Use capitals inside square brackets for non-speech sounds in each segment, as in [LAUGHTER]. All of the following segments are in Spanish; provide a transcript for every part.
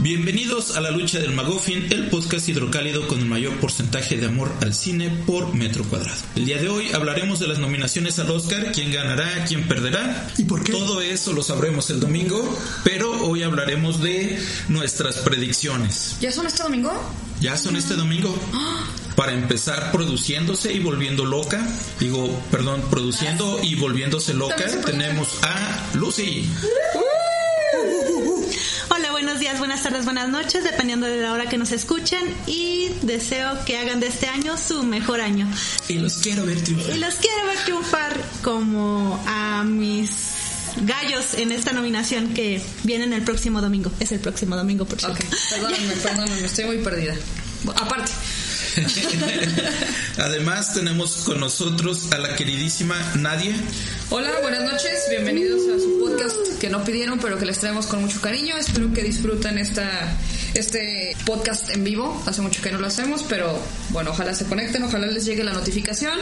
Bienvenidos a la lucha del Magoffin, el podcast hidrocálido con el mayor porcentaje de amor al cine por metro cuadrado. El día de hoy hablaremos de las nominaciones al Oscar, quién ganará, quién perderá. ¿Y por qué? Todo eso lo sabremos el domingo, pero hoy hablaremos de nuestras predicciones. ¿Ya son este domingo? Ya son este domingo. [GASPS] Para empezar produciéndose y volviendo loca, digo, perdón, produciendo y volviéndose loca, tenemos a Lucy. Buenos días, buenas tardes, buenas noches, dependiendo de la hora que nos escuchen y deseo que hagan de este año su mejor año. Y los quiero ver triunfar. Y los quiero ver triunfar como a mis gallos en esta nominación que vienen el próximo domingo. Es el próximo domingo, por cierto. Ok, perdónenme, perdónenme, estoy muy perdida. [LAUGHS] Aparte, [LAUGHS] Además tenemos con nosotros a la queridísima Nadia. hola, buenas noches, bienvenidos a su podcast que no pidieron, pero que les traemos con mucho cariño. Espero que disfruten esta, este podcast en vivo. Hace mucho que no lo hacemos, pero bueno, ojalá se conecten, ojalá les llegue la notificación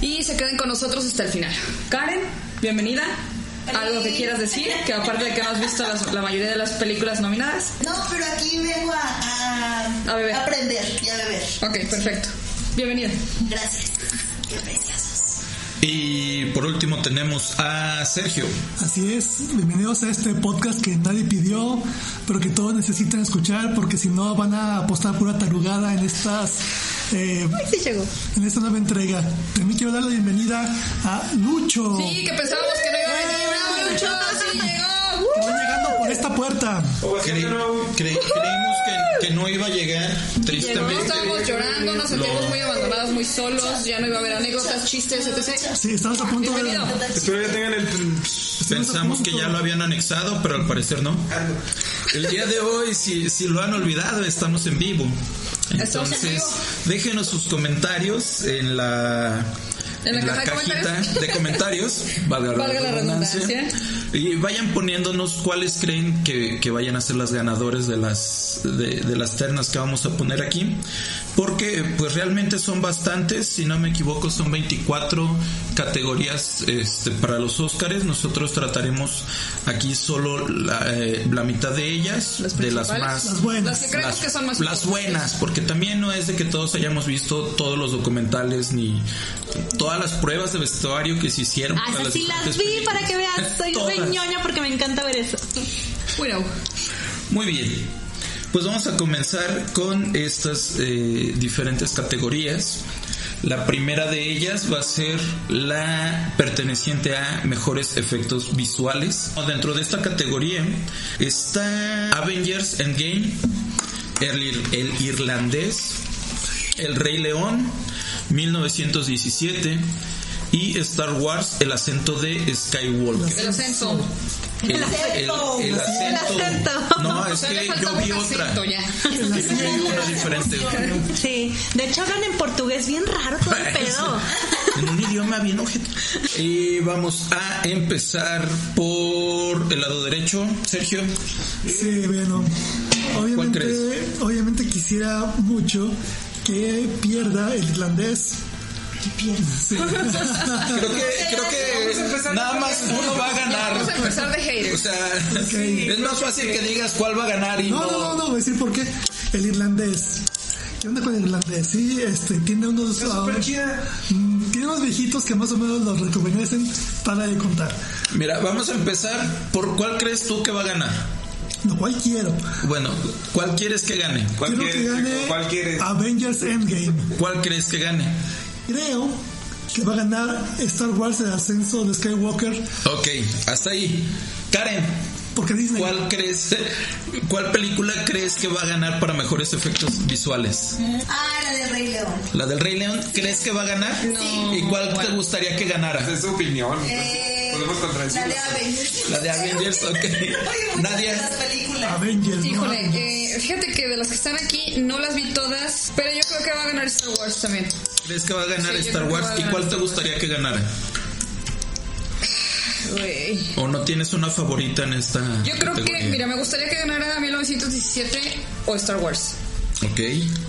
y se queden con nosotros hasta el final. Karen, bienvenida. ¿Algo que quieras decir? Que aparte de que no has visto las- la mayoría de las películas nominadas. No, pero aquí vengo a, a, A beber. aprender y a beber. Ok, perfecto. Bienvenida. Gracias. Qué preciosos. Y por último tenemos a Sergio. Así es, bienvenidos a este podcast que nadie pidió, pero que todos necesitan escuchar porque si no van a apostar pura tarugada en estas eh, Sí llegó. en esta nueva entrega. También quiero dar la bienvenida a Lucho. Sí, que pensábamos que no iba a venir. ¡Bravo, Lucho! ¡Sí llegó! que va llegando por esta puerta. Cre- cre- creímos que, que no iba a llegar, Llegó, tristemente. estábamos llorando, nos sentimos muy abandonados, muy solos, ya no iba a haber anécdotas, chistes, etc. Sí, estamos a punto de... Bienvenido. Espero ya tengan el. Pensamos que ya lo habían anexado, pero al parecer no. El día de hoy, si, si lo han olvidado, estamos en vivo. Entonces, déjenos sus comentarios en la, En la caja de cajita comentarios. de comentarios, valga, la Valga la redundancia. redundancia. Y vayan poniéndonos cuáles creen que, que vayan a ser las ganadores de las, de, de las ternas que vamos a poner aquí. Porque pues realmente son bastantes, si no me equivoco son 24 categorías este, para los Óscares. Nosotros trataremos aquí solo la, eh, la mitad de ellas, Las de las más... Las buenas. Las que creemos que son más las buenas, porque también no es de que todos hayamos visto todos los documentales ni todas las pruebas de vestuario que se hicieron. Ah, para sí las vi para que veas. Soy [LAUGHS] ñoña porque me encanta ver eso. Bueno, Muy bien. Pues vamos a comenzar con estas eh, diferentes categorías. La primera de ellas va a ser la perteneciente a mejores efectos visuales. Dentro de esta categoría está Avengers Endgame, el, el irlandés, El Rey León, 1917 y Star Wars, El acento de Skywalker. el ascenso. El, el- el acento. El acento. No, es que yo vi otra. acento ya. Yo vi una diferente. Sí, de hecho hablan en portugués bien raro todo el pedo. En un idioma bien ojete. Y vamos a empezar por el lado derecho. Sergio. Sí, bueno. Obviamente, crees? obviamente quisiera mucho que pierda el irlandés. Que pierda, sí. Creo que, creo que nada más uno va a ganar. Vamos a empezar de O haters. sea, Ok. es más fácil que digas cuál va a ganar y No, no, no, no, voy a decir por qué. El irlandés. ¿Qué onda con el irlandés? Sí, este, tiene unos... mm, tiene unos viejitos que más o menos los rejuvenecen para de contar. Mira, vamos a empezar por cuál crees tú que va a ganar. Lo cual quiero. Bueno, ¿cuál quieres que gane? ¿Cuál quiero que quieres? gane ¿Cuál quieres? Avengers Endgame. ¿Cuál crees que gane? Creo que va a ganar Star Wars el ascenso de Skywalker Ok, hasta ahí. Karen, porque Disney. ¿cuál crees, cuál película crees que va a ganar para mejores efectos visuales? Ah, la de Rey León. ¿La del Rey León crees que va a ganar? No. ¿Y cuál te gustaría que ganara? Esa es su opinión. Eh, Podemos la contradecirla. de Avengers. La de Avengers, ok. [LAUGHS] Nadia. las películas. Avengers. ¿no? Híjole, eh, fíjate que de las que están aquí no las vi todas, pero yo creo que va a ganar Star Wars también. ¿Crees que va a ganar Sí, Star Wars? a ¿Y ganar cuál te gustaría que ganara? Güey. ¿O no tienes una favorita en esta Yo creo que, categoría? mira, me gustaría que ganara 1917 o Star Wars. Ok.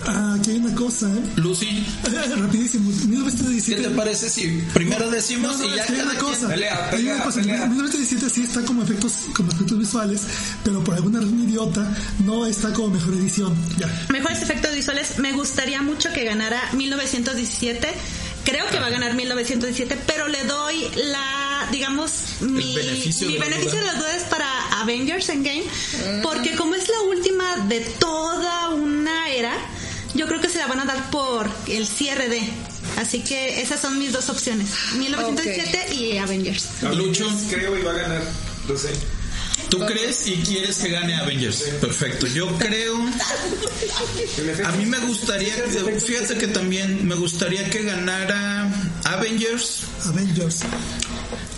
Ah, aquí hay una cosa, ¿eh? Lucy, [LAUGHS] Rapidísimo. ¿qué 1917. te parece si primero decimos No, no, y ya es que hay cada una cosa. Pelea, hay una pelea, cosa. pelea. 1917 sí está como efectos, como efectos visuales, pero por alguna razón idiota no está como mejor edición. Ya. Mejores efectos visuales. Me gustaría mucho que ganara 1917. Creo que va a ganar 1917, pero le doy la, digamos, mi beneficio mi de beneficio de la duda es para Avengers Endgame, porque como es la última de toda una era, yo creo que se la van a dar por el cierre de. Así que esas son mis dos opciones, 1917 y Avengers. Lucho. Creo y va a ganar. Lo sé. ¿Tú crees y quieres que gane Avengers? Perfecto. Yo creo. A mí me gustaría, fíjate que también me gustaría que ganara Avengers Avengers.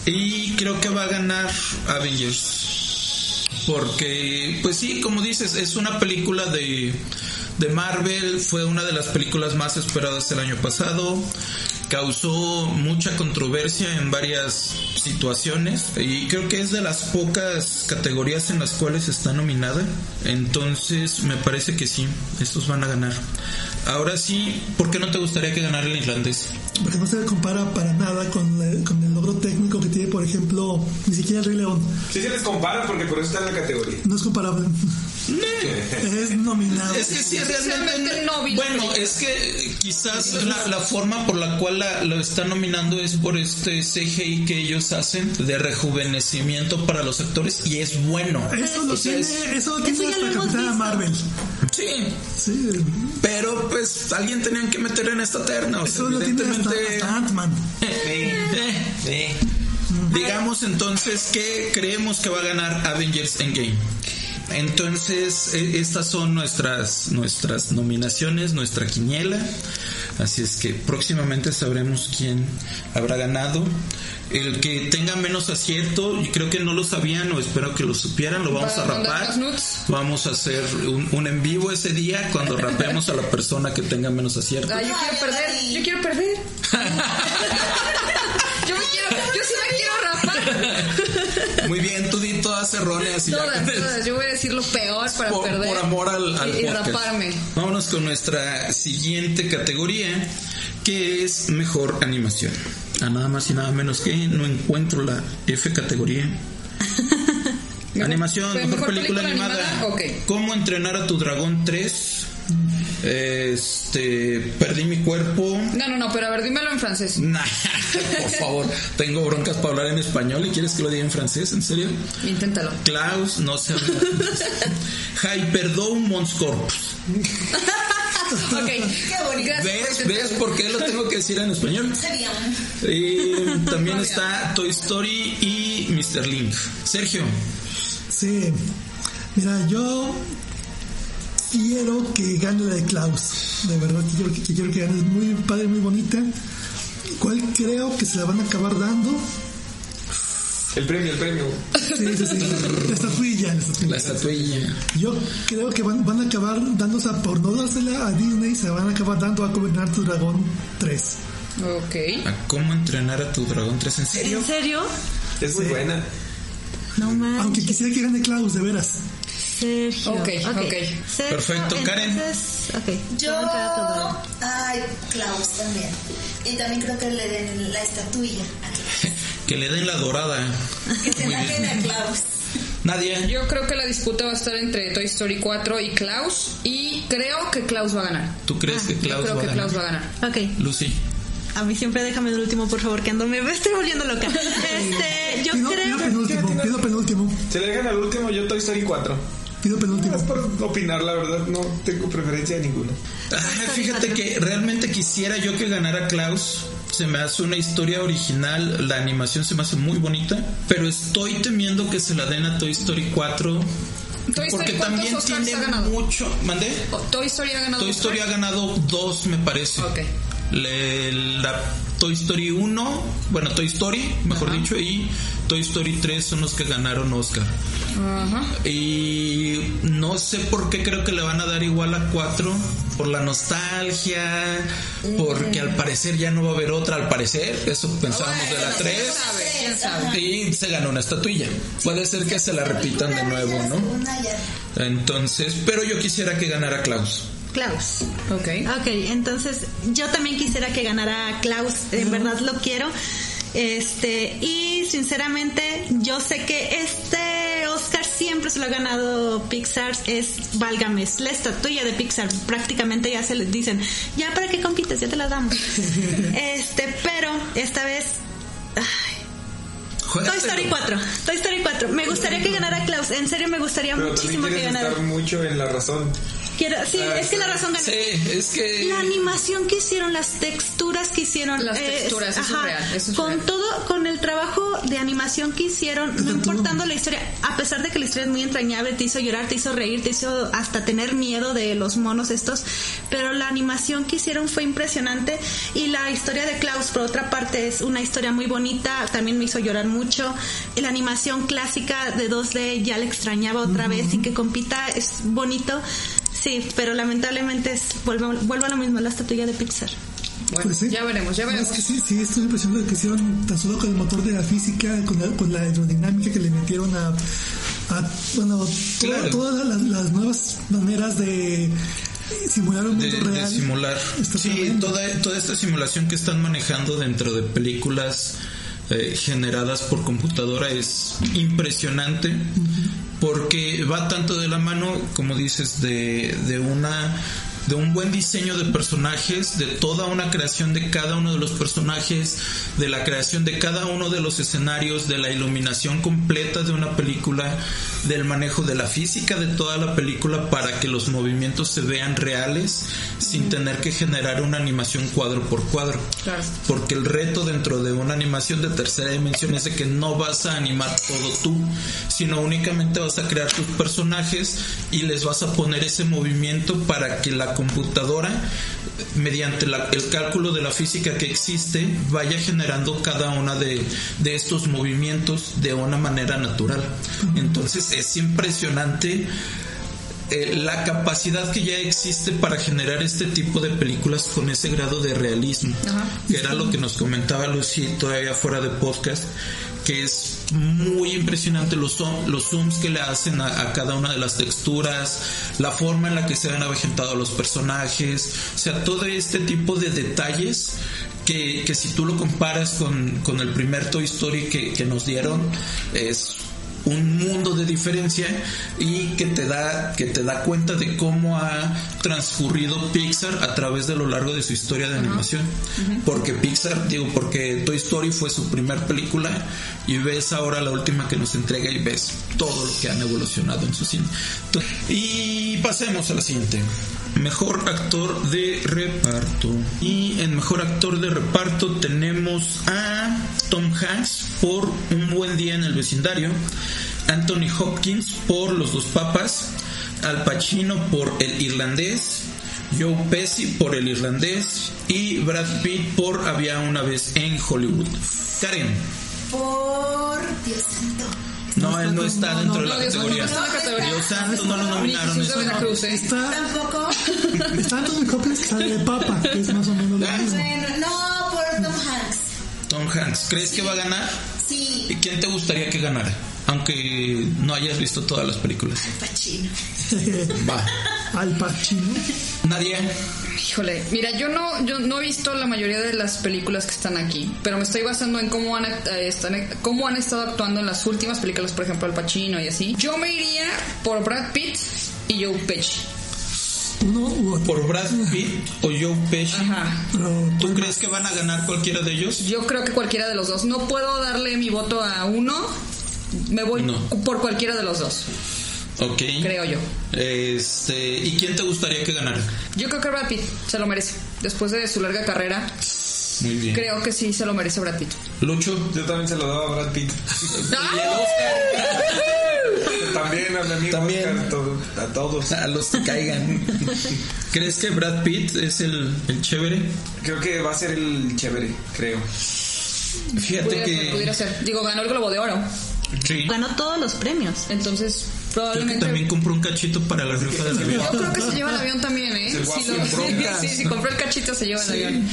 Y creo que va a ganar Avengers. Porque, pues sí, como dices, es una película de, de Marvel, fue una de las películas más esperadas el año pasado, causó mucha controversia en varias situaciones y creo que es de las pocas categorías en las cuales está nominada. Entonces, me parece que sí, estos van a ganar. Ahora sí, ¿por qué no te gustaría que ganara el irlandés? Porque no se compara para nada con, la- con el logro técnico que tiene, por ejemplo, ni siquiera el Rey León. Sí se les compara porque por eso está en la categoría. No es comparable. Es nominado. Es que sí, realmente. No bueno, es que quizás la, la forma por la cual la, lo están nominando es por este CGI que ellos hacen de rejuvenecimiento para los actores y es bueno. Eso lo tiene, es- eso lo tiene ya lo hasta hemos Capitana visto. Marvel. sí, Sí, pero pues alguien tenían que meter en esta terna. O sea, eso lo tiene hasta, evidentemente. hasta Ant-Man. Eh, Digamos entonces que creemos que va a ganar Avengers Endgame. Entonces, e- estas son nuestras nuestras nominaciones, nuestra quiniela. Así es que próximamente sabremos quién habrá ganado. El que tenga menos acierto, y creo que no lo sabían o espero que lo supieran, lo vamos a ¿Para mandar rapar. Vamos a hacer un, un en vivo ese día cuando rapemos a la persona que tenga menos acierto. Ah, yo quiero perder, yo quiero perder. [LAUGHS] todas erróneas y ya Todas, con eso. todas. Yo voy a decir lo peor para por, perder. por amor al, al y, podcast. raparme. Vámonos con nuestra siguiente categoría, que es mejor animación. A nada más y nada menos que no encuentro la F categoría. [LAUGHS] animación, mejor, mejor película, película animada. animada, ok. ¿Cómo entrenar a tu dragón 3? Este, perdí mi cuerpo. No, no, no, pero a ver, dímelo en francés. [LAUGHS] Nah, por favor, tengo broncas para hablar en español y quieres que lo diga en francés, ¿en serio? Inténtalo. Klaus, no sé. Hyperdome Mons Corpus. [LAUGHS] Ok. Qué bonito. ¿Ves? por ¿Ves por qué lo tengo que decir en español? Y también está Toy Story y Mr. Link. Sergio, Sí. Mira, yo quiero que gane la de Klaus. De verdad, que quiero que, quiero que gane. Es muy padre, muy bonita. ¿Cuál creo que se la van a acabar dando? El premio, el premio. Sí, sí, sí. La estatuilla, la estatuilla. la estatuilla. Yo creo que van, van a acabar dándose, por no dársela a Disney, se van a acabar dando a Gobernar tu Dragón 3. Ok. ¿A cómo entrenar a tu dragón 3 en serio? ¿En serio? Es muy Sí. buena. No manches. Aunque quisiera que gane Klaus, de veras. Sergio. Ok, ok. Sergio, Perfecto, Karen. entonces, ok. Yo. Voy a entrar a tu dragón. Ay, Klaus también. Y también creo que le den la estatuilla a Klaus. [LAUGHS] Que le den la dorada. Que se la den a Klaus. Nadia, Yo creo que la disputa va a estar entre Toy Story 4 y Klaus. Y creo que Klaus va a ganar. ¿tú crees que Yo Klaus creo va a que ganar? Klaus va a ganar. Ok. Lucy, A mí siempre déjame el último, por favor, que ando me estoy volviendo loca. [LAUGHS] Este, yo Pido, creo. pido penúltimo, pido penúltimo, Se le dejan al último, yo Toy Story 4. Pido penúltimo. Es por opinar, la verdad, no tengo preferencia de ninguno. Ah, fíjate que realmente quisiera yo que ganara Klaus. Se me hace una historia original, la animación se me hace muy bonita, pero estoy temiendo que se la den a Toy Story 4 Toy Story, porque ¿cuántos también Oscars tiene ha ganado? mucho, ¿mandé? Toy Story ha ganado. Toy Story ha ganado dos, me parece. Ok. Le- la Toy Story 1, bueno, Toy Story, mejor dicho, y Toy Story 3 son los que ganaron Oscar. Ajá. Y no sé por qué creo que le van a dar igual a 4, por la nostalgia, porque al parecer ya no va a haber otra, al parecer, eso pensábamos de la 3. ¿Quién sabe? ¿Quién sabe? Y se ganó una estatuilla. Puede ser que se la repitan de nuevo, ¿no? Entonces, pero yo quisiera que ganara Klaus. Klaus. Ok. Ok, entonces yo también quisiera que ganara Klaus, en verdad lo quiero. Este, y sinceramente, yo sé que este Oscar siempre se lo ha ganado Pixar, es válgame, es la estatuilla de Pixar, prácticamente ya se les dicen, ya para qué compites, ya te la damos. [LAUGHS] este, pero esta vez, ay, Toy. Story 4, Toy Story 4, me gustaría que ganara Klaus, en serio me gustaría Pero muchísimo que ganara. estar mucho en la razón. Quiero, sí, es que la razón gana. Sí, es que. La animación que hicieron, las texturas que hicieron. Las eh, texturas, eso es real, eso es con real. todo, con el trabajo de animación que hicieron, no importando la historia, a pesar de que la historia es muy entrañable, te hizo llorar, te hizo reír, te hizo hasta tener miedo de los monos estos, pero la animación que hicieron fue impresionante y la historia de Klaus, por otra parte, es una historia muy bonita, también me hizo llorar mucho. La animación clásica de 2D ya la extrañaba otra vez y que compita es bonito. Sí, pero lamentablemente es, vuelvo, vuelvo a lo mismo, la estatuilla de Pixar. Bueno, Pues sí. ya veremos, ya No, veremos. es que sí, sí, estoy impresionado que hicieron tan solo con el motor de la física, con la, con la aerodinámica que le metieron a, a bueno, to- Claro. todas las, las nuevas maneras de simular un de, mundo de real. simular. Está Sí, toda, toda esta simulación que están manejando dentro de películas eh, generadas por computadora es impresionante porque va tanto de la mano, como dices, de, de una de un buen diseño de personajes, de toda una creación de cada uno de los personajes, de la creación de cada uno de los escenarios, de la iluminación completa de una película, del manejo de la física de toda la película para que los movimientos se vean reales sin tener que generar una animación cuadro por cuadro. Claro. Porque el reto dentro de una animación de tercera dimensión es de que no vas a animar todo tú, sino únicamente vas a crear tus personajes y les vas a poner ese movimiento para que la computadora, mediante la- el cálculo de la física que existe, vaya generando cada una de, de estos movimientos de una manera natural. Entonces es impresionante eh, la capacidad que ya existe para generar este tipo de películas con ese grado de realismo, Ajá. que era lo que nos comentaba Lucy todavía fuera de podcast, que es muy impresionante los, zoom- los zooms que le hacen a, a cada una de las texturas, la forma en la que se han avejentado los personajes, o sea, todo este tipo de detalles que, que si tú lo comparas con, con el primer Toy Story que, que nos dieron, es un mundo de diferencia y que te da que te da cuenta de cómo ha transcurrido Pixar a través de lo largo de su historia de animación. Porque Pixar digo porque Toy Story fue su primer película y ves ahora la última que nos entrega y ves todo lo que han evolucionado en su cine. Y pasemos a la siguiente Mejor actor de reparto. Y en mejor actor de reparto tenemos a Tom Hanks por Un buen día en el vecindario, Anthony Hopkins por Los dos papas, Al Pacino por El irlandés, Joe Pesci por El irlandés y Brad Pitt por Había una vez en Hollywood. Karen, Por Dios santo. No, él no está dentro de No, la Dios santo, categoría. no está en la categoría. Dios santo, no lo nominaron. De eso no. Veracruz, ¿eh? Está, Tampoco. está Anthony Hopkins que sale de papa, que es más o menos lo mismo. Bueno, no, por Tom Hanks. Tom Hanks, ¿crees que va a ganar? Sí, ¿Y quién te gustaría que ganara? Aunque no hayas visto todas las películas. Al Pacino. Va. Al Pacino. Nadia. Híjole, mira, yo no, yo no he visto la mayoría de las películas que están aquí, pero me estoy basando en cómo han, eh, están- cómo han estado actuando en las últimas películas, por ejemplo, Al Pacino y así. Yo me iría por Brad Pitt y Joe Pesci. Uno u otro. ¿Por Brad Pitt o Joe Pesci? Ajá. Pero, ¿Tú crees que van a ganar cualquiera de ellos? Yo creo que cualquiera de los dos. No puedo darle mi voto a uno. Me voy No. por cualquiera de los dos, Ok. creo yo. Este, ¿y quién te gustaría que ganara? Yo creo que Brad Pitt se lo merece. Después de su larga carrera, Muy bien. creo que sí se lo merece Brad Pitt. Lucho. Yo también se lo daba a Brad Pitt. [LAUGHS] [LAUGHS] También a mi amigo También. Oscar, todo- a todos. A los que caigan. [LAUGHS] ¿Crees que Brad Pitt es el, el chévere? Creo que va a ser el chévere, creo. Fíjate Pudiera que ser, pudiera ser. Digo, ganó el Globo de Oro. Sí. Ganó todos los premios. Entonces, Creo que probablemente. también compró un cachito para la rifa del avión. Yo creo que se lleva el avión también, ¿eh? Se Si, broncas. [LAUGHS] sí, si compró el cachito, se lleva el avión.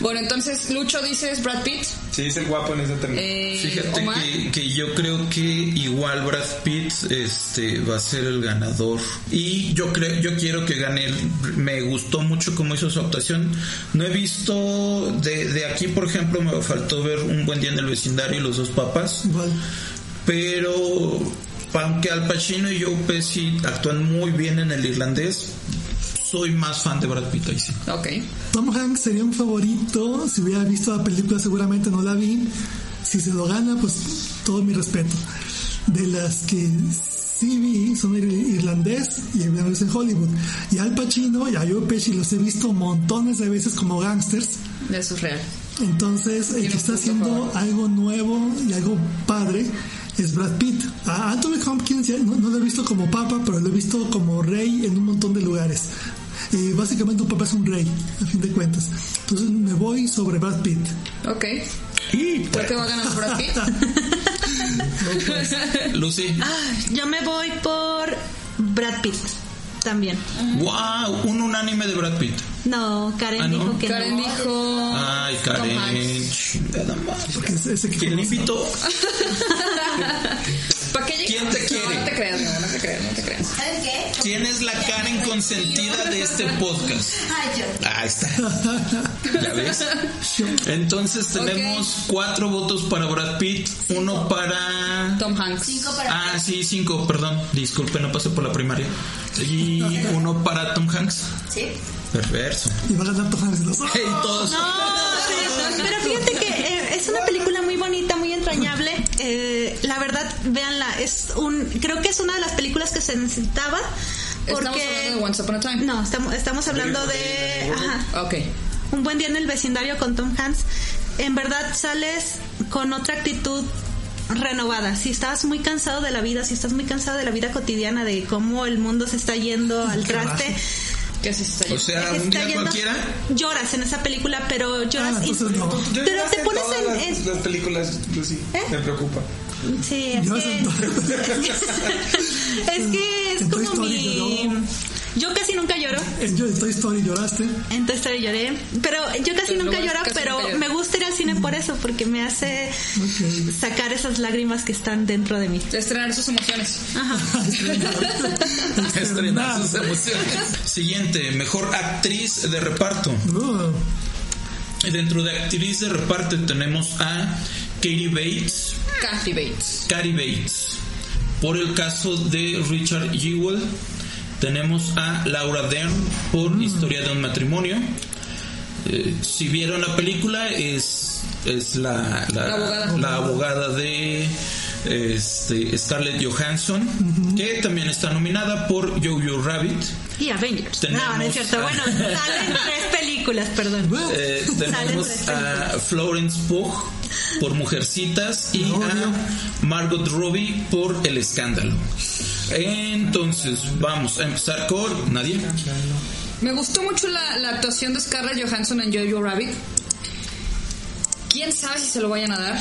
Bueno, entonces, Lucho dices Brad Pitt. Sí, es el guapo en esa terminal. Eh, Fíjate que, que yo creo que igual Brad Pitt este va a ser el ganador y yo creo yo quiero que gane él. me gustó mucho cómo hizo su actuación no he visto de, de aquí por ejemplo me faltó ver un buen día en el vecindario y los dos papas Igual. Pero aunque Al Pacino y Joe Pesci actúan muy bien en el irlandés soy más fan de Brad Pitt ahí sí Ok. Tom Hanks sería un favorito. Si hubiera visto la película, seguramente no la vi. Si se lo gana, pues todo mi respeto. De las que sí vi, son ir- irlandés y vez en Hollywood. Y Al Pacino y a Joe Pesci los he visto montones de veces como gangsters. Eso es real. Entonces, el que está haciendo algo nuevo y algo padre es Brad Pitt. A Anthony Hopkins ya no, no lo he visto como papa, pero lo he visto como rey en un montón de lugares. Eh, básicamente un papa es un rey, a fin de cuentas. Entonces me voy sobre Brad Pitt. Ok. ¿Por qué va a ganar Brad Pitt? [LAUGHS] Lucy Yo me voy por Brad Pitt también. wow un unánime de Brad Pitt No, Karen Ah, ¿no? dijo que Karen no. dijo. Ay, Karen, madre. Porque es ese que ¿Quién le conoce. invitó? ¿Para qué ¿Quién te quiere? No, no te creas, no, no te creas, no te creas. ¿Saben qué? ¿Quién es la Karen consentida de este [LAUGHS] podcast? Ay, yo. Ahí está. ¿Ya ves? Entonces tenemos cuatro votos para Brad Pitt, uno para... Tom Hanks. Cinco para Ah, sí, cinco, perdón. Disculpe, no pasé por la primaria. Y [LAUGHS] uno para Tom Hanks. Sí. Perverso. Y va a Tom Hanks. Los- Hey, todos. No, pero, pero fíjate que eh, es una película muy bonita, muy entrañable. Eh, la verdad, véanla, es un, creo que es una de las películas que se necesitaba Estamos porque hablando de Once Upon a Time. no, estamos, estamos hablando de ajá, Ok. un buen día en el vecindario con Tom Hanks. En verdad sales con otra actitud renovada. Si estás muy cansado de la vida, si estás muy cansado de la vida cotidiana, de cómo el mundo se está yendo al traste. ¿Qué se está O sea, se un está día yendo- cualquiera. lloras en esa película, pero lloras Ah, y- entonces no. Yo pero te pones todas en, las, en- las películas, Lucy. ¿Eh? Me preocupa. Sí, es que, siento- [LAUGHS] es que es como mi... Yo casi nunca lloro. En Yo- Toy Story lloraste. En Toy Story lloré. Pero yo casi Pero nunca luego lloro, casi pero nunca me gusta ir al cine por eso, porque me hace sacar esas lágrimas que están dentro de mí. Estrenar sus emociones. Ajá. [LAUGHS] Estrenar sus emociones. Siguiente, mejor actriz de reparto. No, Dentro de actriz de reparto tenemos a Katie Bates, Kathy Bates. Cary Bates. Por el caso de Richard Jewell, tenemos a Laura Dern por Historia de un matrimonio. Eh, si vieron la película, es, es la, la, La abogada. la abogada de este, Scarlett Johansson, que también está nominada por Jojo Rabbit. Y Avengers. Tenemos no, no es cierto. a- Bueno, salen tres películas, perdón. Eh, tenemos a Florence Pugh por Mujercitas y a Margot Robbie por El Escándalo. Entonces, vamos a empezar con Nadie. Me gustó mucho la, la actuación de Scarlett Johansson en Jojo Rabbit. ¿Quién sabe si se lo vayan a dar?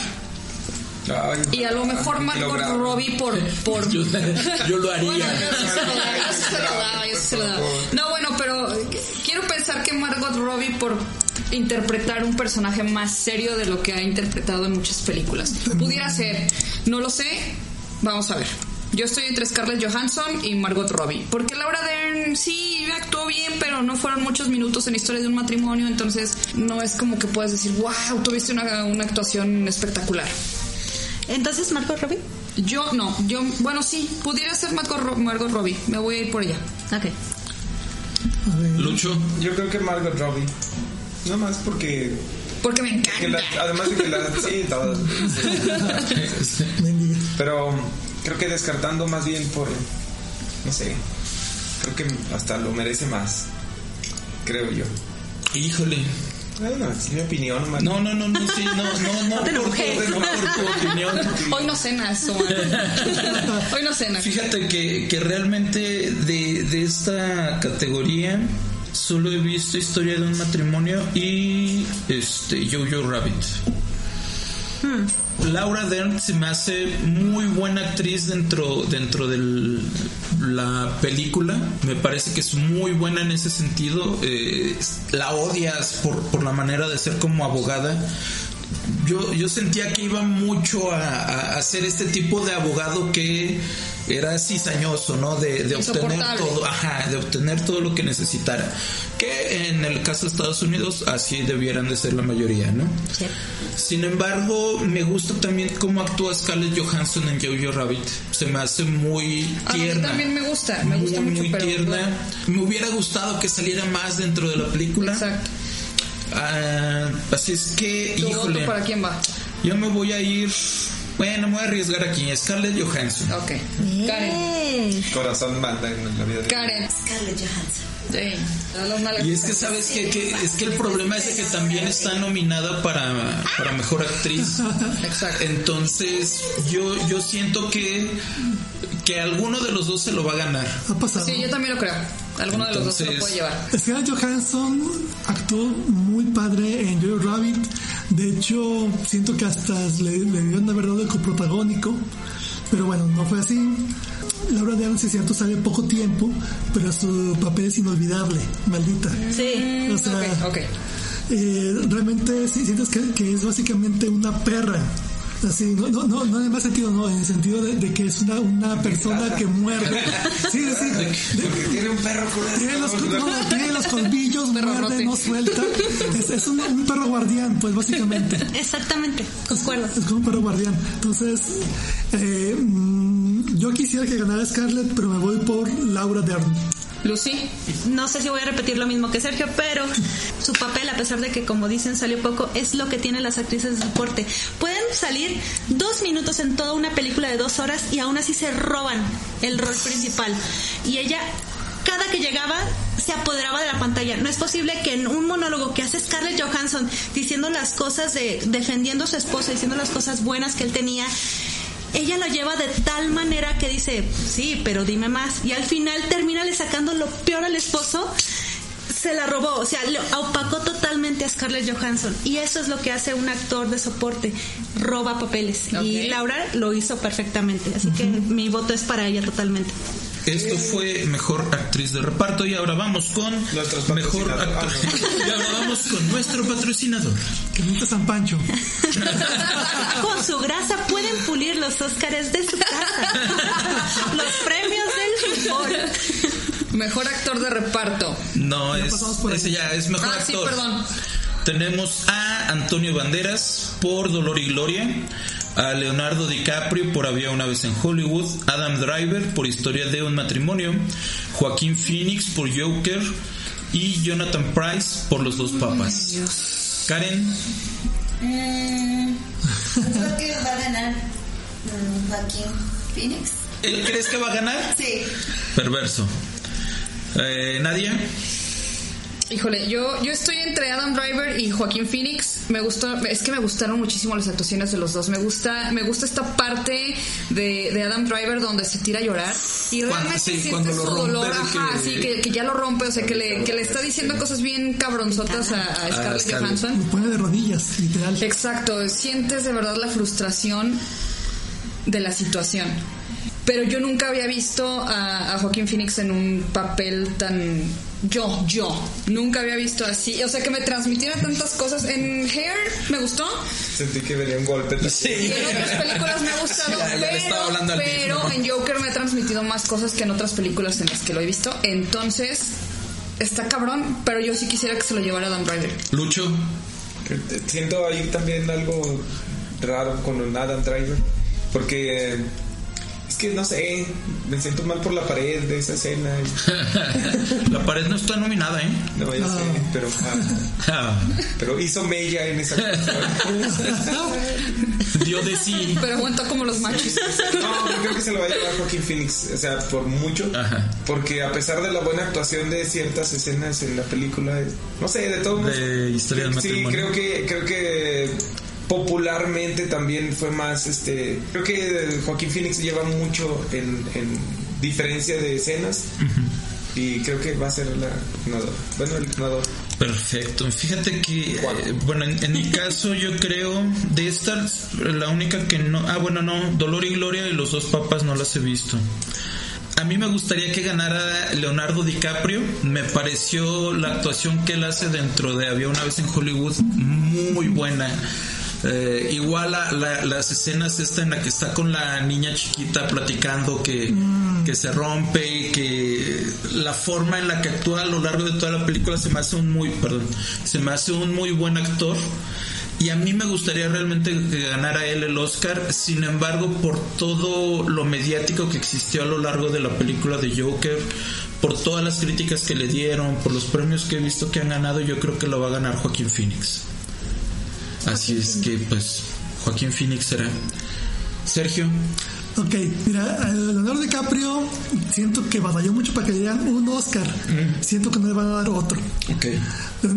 Ay, Y a lo mejor Margot. Robbie por... por... Yo, yo lo haría. Bueno, yo sí se lo daba, yo sí se lo daba, yo sí se lo daba. No, bueno, pero eh, quiero pensar que Margot Robbie por interpretar un personaje más serio de lo que ha interpretado en muchas películas. Pudiera ser, no lo sé, vamos a ver. Yo estoy entre Scarlett Johansson y Margot Robbie. Porque Laura Dern sí actuó bien, pero no fueron muchos minutos en la historia de un matrimonio. Entonces no es como que puedes decir, wow, tuviste una, una actuación espectacular. Entonces, Marco Robbie. Yo no, yo, bueno, sí, pudiera ser Margot, Ro- Margot Robbie. Me voy a ir por ella. Ok. a ver. Lucho. Yo creo que Margot Robbie. No más porque. Porque me que encanta. la- además de que la. Sí, todas. [LAUGHS] Mendiga. Pero creo que descartando más bien por. No sé. Creo que hasta lo merece más. Creo yo. Híjole. Bueno, es mi opinión, man. No, no, no, no, sí, no, no, no, [LAUGHS] te por, enojes. tu, no por tu opinión. Hoy no cenas. [LAUGHS] Hoy no cenas. Fíjate que, que realmente de, de esta categoría solo he visto historia de un matrimonio y este Jojo Rabbit. Laura Dern se me hace muy buena actriz dentro dentro de la película. Me parece que es muy buena en ese sentido. Eh, la odias por, por la manera de ser como abogada yo, yo sentía que iba mucho a, hacer este tipo de abogado que era cizañoso, ¿no? De, obtener todo, ajá, de obtener todo lo que necesitara. Que en el caso de Estados Unidos así debieran de ser la mayoría, ¿no? Sin embargo, me gusta también cómo actúa Scarlett Johansson en Jojo Rabbit. Se me hace muy tierna. A mí también me gusta, me gusta mucho. Muy tierna. Me hubiera gustado que saliera más dentro de la película. Exacto. Ah, así es que, híjole. ¿Para quién va? Yo me voy a ir. Bueno, me voy a arriesgar aquí. Scarlett Johansson. Ok. Karen. Corazón manda en la vida de Karen. Scarlett Johansson. Sí. Y es que sabes que, que, es que el problema es que también está nominada para, para mejor actriz. [LAUGHS] Exacto. Entonces, yo, yo siento que, que alguno de los dos se lo va a ganar. Ha pasado. Sí, yo también lo creo. Alguno de los dos se lo puede llevar. Scarlett Johansson actuó muy padre en Jojo Rabbit. De hecho, siento que hasta le, le dieron haber dado el coprotagónico. Pero bueno, no fue así. Laura de sí es cierto, sale poco tiempo, pero su papel es inolvidable, maldita. Sí. O sea, eh, realmente sí, sientes que, que es básicamente una perra. Así, no, no, no, no en el más sentido, no, en el sentido de, de que es una, una persona que muerde. [LAUGHS] Sí, sí, de- Porque tiene un perro culero. tiene los, no, tiene los colmillos, [LAUGHS] Perro muerde, no suelta. Es, es un, un perro guardián, pues básicamente. Exactamente, concuerdo. Es como un perro guardián. Entonces, eh, mm, yo quisiera que ganara Scarlett, pero me voy por Laura Dern. Lucy. No sé si voy a repetir lo mismo que Sergio, pero su papel, a pesar de que, como dicen, salió poco, es lo que tienen las actrices de soporte. Pueden salir dos minutos en toda una película de dos horas y aún así se roban el rol principal. Y ella, cada que llegaba, se apoderaba de la pantalla. No es posible que en un monólogo que hace Scarlett Johansson diciendo las cosas de defendiendo a su esposo, diciendo las cosas buenas que él tenía, ella lo lleva de tal manera que dice, sí, pero dime más. Y al final termina le sacando lo peor al esposo. Se la robó, o sea, le opacó totalmente a Scarlett Johansson. Y eso es lo que hace un actor de soporte, roba papeles. Y. Laura lo hizo perfectamente. Así que mi voto es para ella totalmente. Esto fue mejor actriz de reparto y ahora vamos con mejor actor. [LAUGHS] Y ahora vamos con nuestro patrocinador. Que nunca San Pancho. [LAUGHS] Con su grasa pueden pulir los Óscares de su casa. [LAUGHS] Los premios del fútbol. Mejor actor de reparto. No, es, ese ya es mejor Ah, sí, actor. perdón. Tenemos a Antonio Banderas por Dolor y Gloria, a Leonardo DiCaprio por Había una vez en Hollywood, Adam Driver por Historia de un matrimonio, Joaquín Phoenix por Joker y Jonathan Price por Los dos papas. Karen, Mm, creo que va a ganar mm, Joaquín Phoenix. ¿él crees que va a ganar? Sí. Perverso. Eh, Nadia, Híjole, yo, yo estoy entre Adam Driver y Joaquín Phoenix. Me gustó, es que me gustaron muchísimo las actuaciones de los dos. Me gusta, me gusta esta parte de, de Adam Driver donde se tira a llorar y Cuando- realmente sí, lo su rompe, dolor, ajá, que- así que, que ya lo rompe, o sea que le, que le está diciendo cosas bien cabronzotas a, a Scarlett Scarlett. Johansson. Lo pone de rodillas, literal. Exacto, sientes de verdad la frustración de la situación. Pero yo nunca había visto a, a Joaquín Phoenix en un papel tan yo, yo. Nunca había visto así. O sea, que me transmitiera tantas cosas. En Hair me gustó. Sentí que venía un golpe. Y en otras películas me ha gustado. Pero en Joker me ha transmitido más cosas que en otras películas en las que lo he visto. Entonces, está cabrón. Pero yo sí quisiera que se lo llevara Dan Driver. Lucho, Siento ahí también algo raro con Adam Driver. Porque que no sé, me siento mal por la pared de esa escena. [LAUGHS] la pared no está nominada, ¿eh? No, ya sé, pero, ah, Ah, pero hizo Mella en esa [LAUGHS] dio de sí. Pero aguantó como los machos. No, yo creo que se lo va a llevar Joaquín Phoenix, o sea, por mucho. Ajá. Porque a pesar de la buena actuación de ciertas escenas en la película, no sé, de todo. De Historia del Sí, creo que, creo que popularmente también fue más, este, creo que Joaquín Phoenix lleva mucho en, en diferencia de escenas. Y creo que va a ser la ganadora. Bueno, el ganador. Perfecto. Fíjate que, eh, bueno, en, en mi caso yo creo de estas, la única que no... Ah, bueno, no, Dolor y Gloria y Los Dos Papas no las he visto. A mí me gustaría que ganara Leonardo DiCaprio. Me pareció la actuación que él hace dentro de Había una vez en Hollywood muy buena. Eh, igual la- la- las escenas esta en la que está con la niña chiquita platicando que, que se rompe y que la forma en la que actúa a lo largo de toda la película se me hace un muy perdón se me hace un muy buen actor. Y a mí me gustaría realmente que ganara él el Oscar. Sin embargo por todo lo mediático que existió a lo largo de la película de Joker por todas las críticas que le dieron por los premios que he visto que han ganado yo creo que lo va a ganar Joaquín Phoenix Así es que, pues, Joaquín Phoenix será. Sergio, Ok, mira, Leonardo DiCaprio siento que batalló mucho para que le dieran un Oscar. Siento que no le van a dar otro. ok.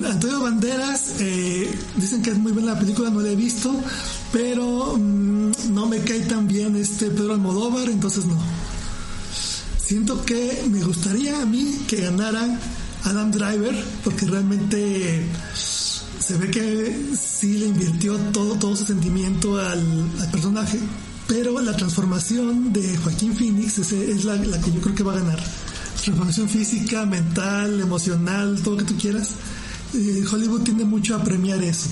Antonio Banderas, eh, dicen que es muy buena la película, no la he visto, pero mm, no me cae tan bien este Pedro Almodóvar, entonces no. Siento que me gustaría a mí que ganara Adam Driver, porque realmente se ve que sí le invirtió todo, todo su sentimiento al, al personaje, pero la transformación de Joaquín Phoenix es, es la, la que yo creo que va a ganar. Transformación física, mental, emocional, todo lo que tú quieras. Eh, Hollywood tiende mucho a premiar eso.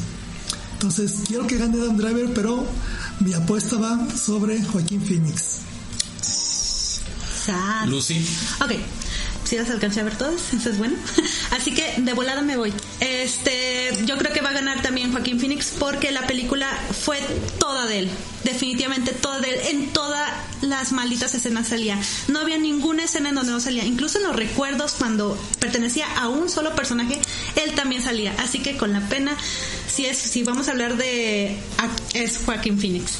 Entonces, quiero que gane Adam Driver, pero mi apuesta va sobre Joaquín Phoenix. Sad. Lucy, Ok, si las alcancé a ver todas, eso es bueno. [LAUGHS] Así que de volada me voy. Este, yo creo que va a ganar también Joaquín Phoenix porque la película fue toda de él. Definitivamente toda de él. En todas las malditas escenas salía. No había ninguna escena en donde no salía. Incluso en los recuerdos cuando pertenecía a un solo personaje, él también salía. Así que con la pena, si es, si vamos a hablar de es Joaquín Phoenix.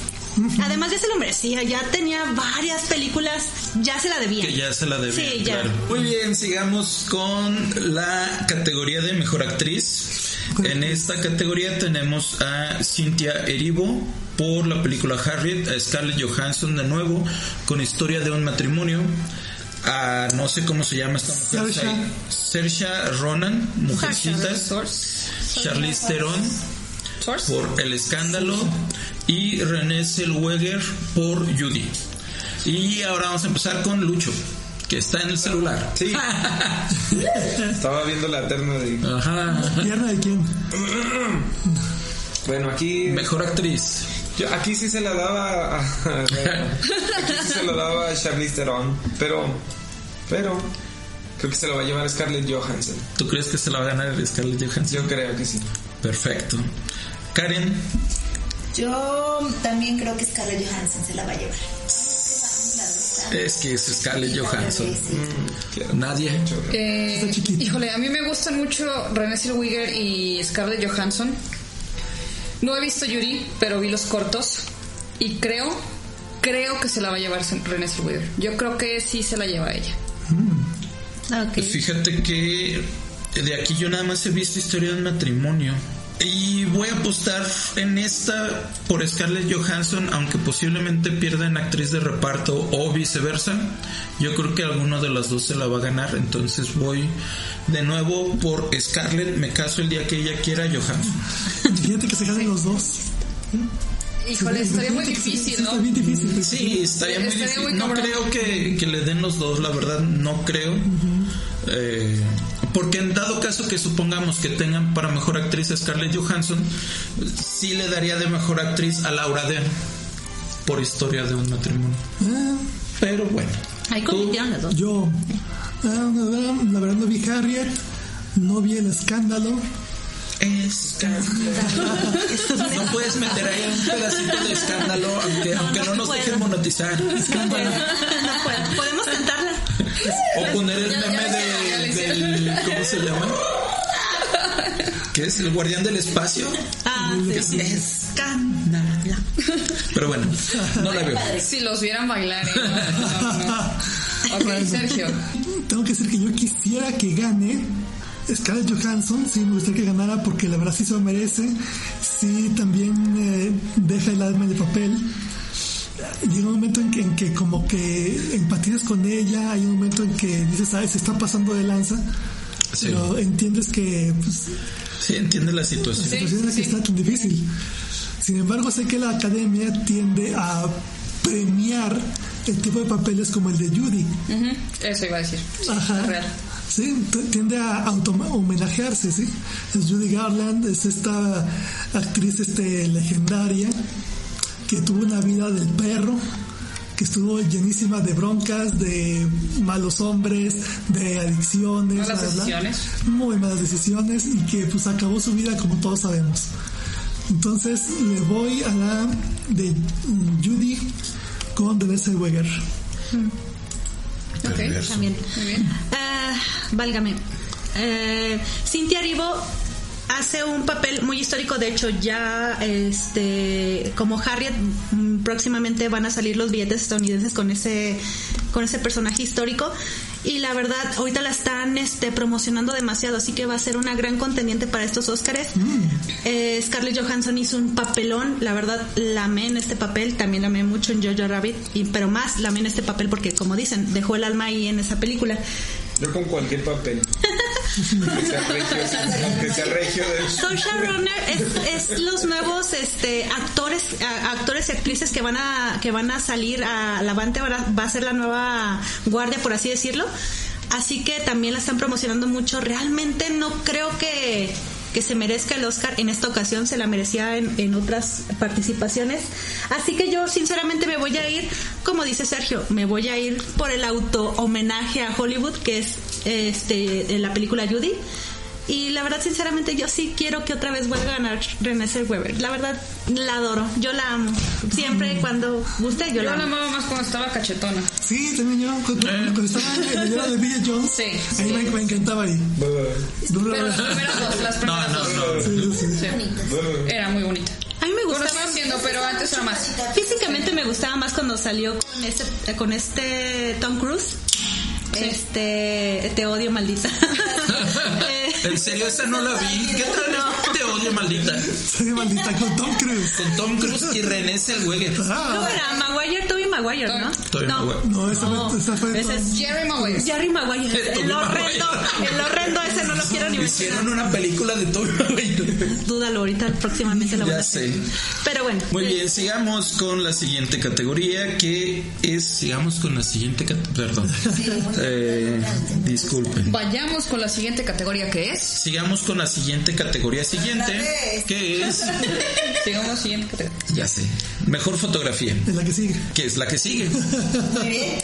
Además ya se lo merecía, ya tenía varias películas, ya se la debía. que ya se la debía. Sí, ya. claro. Muy bien, sigamos con la categoría de mejor actriz. En esta categoría tenemos a Cynthia Erivo por la película Harriet, a Scarlett Johansson de nuevo con Historia de un matrimonio, a no sé cómo se llama esta mujer, Saoirse. Saoirse Ronan, Mujercitas. Charlize Theron por El Escándalo y René Zellweger por Judy. Y ahora vamos a empezar con Lucho, que está en el celular. Sí. [LAUGHS] Estaba viendo la terna de. Ajá. ¿Pierna de quién? Bueno, aquí. Mejor actriz. Yo aquí sí se la daba a. aquí sí se la daba a Charlize Theron. Pero. Pero. Creo que se lo va a llevar Scarlett Johansson. ¿Tú crees que se la va a ganar Scarlett Johansson? Yo creo que sí. Perfecto. Karen, Yo también creo que Scarlett Johansson se la va a llevar. es que es Scarlett Johansson. Claro. Nadie. Eh, híjole, a mí me gustan mucho René Zellweger y Scarlett Johansson. No he visto Yuri, pero vi los cortos y creo, creo que se la va a llevar René Zellweger. Yo creo que sí se la lleva ella. Ok. Fíjate que de aquí yo nada más he visto historia de un matrimonio. Y voy a apostar en esta por Scarlett Johansson, aunque posiblemente pierda en actriz de reparto o viceversa. Yo creo que alguno de las dos se la va a ganar, entonces voy de nuevo por Scarlett. Me caso el día que ella quiera, Johansson. [LAUGHS] Fíjate que se casen los dos. Híjole, estaría muy difícil, ¿no? Está bien difícil. Sí, estaría muy difícil. No creo que, que le den los dos, la verdad, no creo. Eh, porque en dado caso que supongamos que tengan para mejor actriz a Scarlett Johansson, sí le daría de mejor actriz a Laura Dern por historia de un matrimonio. Ah, Pero bueno. Ahí compitieron las dos. yo, ah, la verdad, no vi Harriet, no vi el escándalo. Escándalo. No puedes meter ahí un pedacito de escándalo, aunque, No, aunque no, no nos puedo. dejen monetizar. No puedo. No puedo. Podemos tentarla. O poner el meme le hicieron, ya le de, hicieron. del. ¿Cómo se llama? ¿Qué es? ¿El guardián del espacio? Ah, sí. es escándalo. Pero bueno, no la veo. Si los vieran bailar, ¿eh? No, no, no. Ok, Sergio. Tengo que decir que yo quisiera que gane Scarlett Johansson, sí, me gustaría que ganara porque la verdad sí se lo merece, sí también eh, deja el alma en el papel. Llega un momento en que, en que como que empatizas con ella, hay un momento en que dices, sabes, se está pasando de lanza, Sí. pero entiendes que pues, Sí, entiende la situación. la situación en la que está tan difícil. Sin embargo, sé que la academia tiende a premiar el tipo de papeles como el de Judy. Eso iba a decir. Sí, Ajá. real. Sí, tiende a auto homenajearse, ¿sí? Es Judy Garland, es esta actriz este, legendaria que tuvo una vida del perro, que estuvo llenísima de broncas, de malos hombres, de adicciones, Malas decisiones. muy malas decisiones y que pues acabó su vida como todos sabemos. Entonces le voy a la de mm, Judy con Deleuze Zellweger. Ok. Perverso. También. Muy bien. Ah, válgame. Eh, Cintia Rivo hace un papel muy histórico. De hecho, ya este como Harriet mm, próximamente van a salir los billetes estadounidenses con ese con ese personaje histórico. Y la verdad, ahorita la están este, promocionando demasiado, así que va a ser una gran contendiente para estos Óscares. Eh, Scarlett Johansson hizo un papelón, la verdad, la amé en este papel, también la amé mucho en Jojo Rabbit, y, pero más la amé en este papel porque, como dicen, dejó el alma ahí en esa película. Yo con cualquier papel. Que sea regio, que sea Ronan es, los nuevos este actores actores y actrices que van a que van a salir a la a- va a ser la nueva guardia por así decirlo. Así que también la están promocionando mucho. Realmente no creo que que se merezca el Oscar. En esta ocasión se la merecía en, en otras participaciones. Así que yo sinceramente me voy a ir como dice Sergio me voy a ir por el auto homenaje a Hollywood que es este la película Judy y la verdad, sinceramente, yo sí quiero que otra vez vuelva a ganar Renée Zellweger. La verdad, la adoro. Yo la amo. Siempre y cuando guste, yo, Yo la la amo. amaba más cuando estaba cachetona. Sí, también yo, cuando, cuando estaba en video de Billy Jones, Sí, ahí sí. me, me encantaba ahí. Pero las primeras dos, las No, primeras no, dos. no. Sí, sí. Sí. Era muy bonita. A mí me Bueno, gustaba. sigo siendo, pero antes era más. Físicamente me gustaba más cuando salió con este, con este Tom Cruise. Este, te odio, maldita. [LAUGHS] Eh, En serio, esa no la vi. ¿Qué tal? Te odio, maldita. Soy maldita con Tom Cruise. Con Tom Cruise y René Zellweger. ¿Cómo Ah, era? Maguire, Toby Maguire, ¿no? Tobey no. Maguire. no, esa, No, fue- esa fue. ese es Jerry Maguire. Jerry Maguire. Tobey El horrendo, el horrendo ese no lo quiero ni Hicieron mencionar. una película de Tom Maguire. Dúdalo ahorita, próximamente lo voy a Ya hacer. sé. Pero bueno. Muy bien, sigamos con la siguiente categoría que es, sigamos con la siguiente categoría, perdón, Eh, disculpen. Vayamos con la siguiente categoría que es. Sigamos con la siguiente categoría siguiente, que es, [LAUGHS] Sigamos siguiente categoría. ya sé, mejor fotografía, Es la que sigue. que es la que sigue. Muy bien.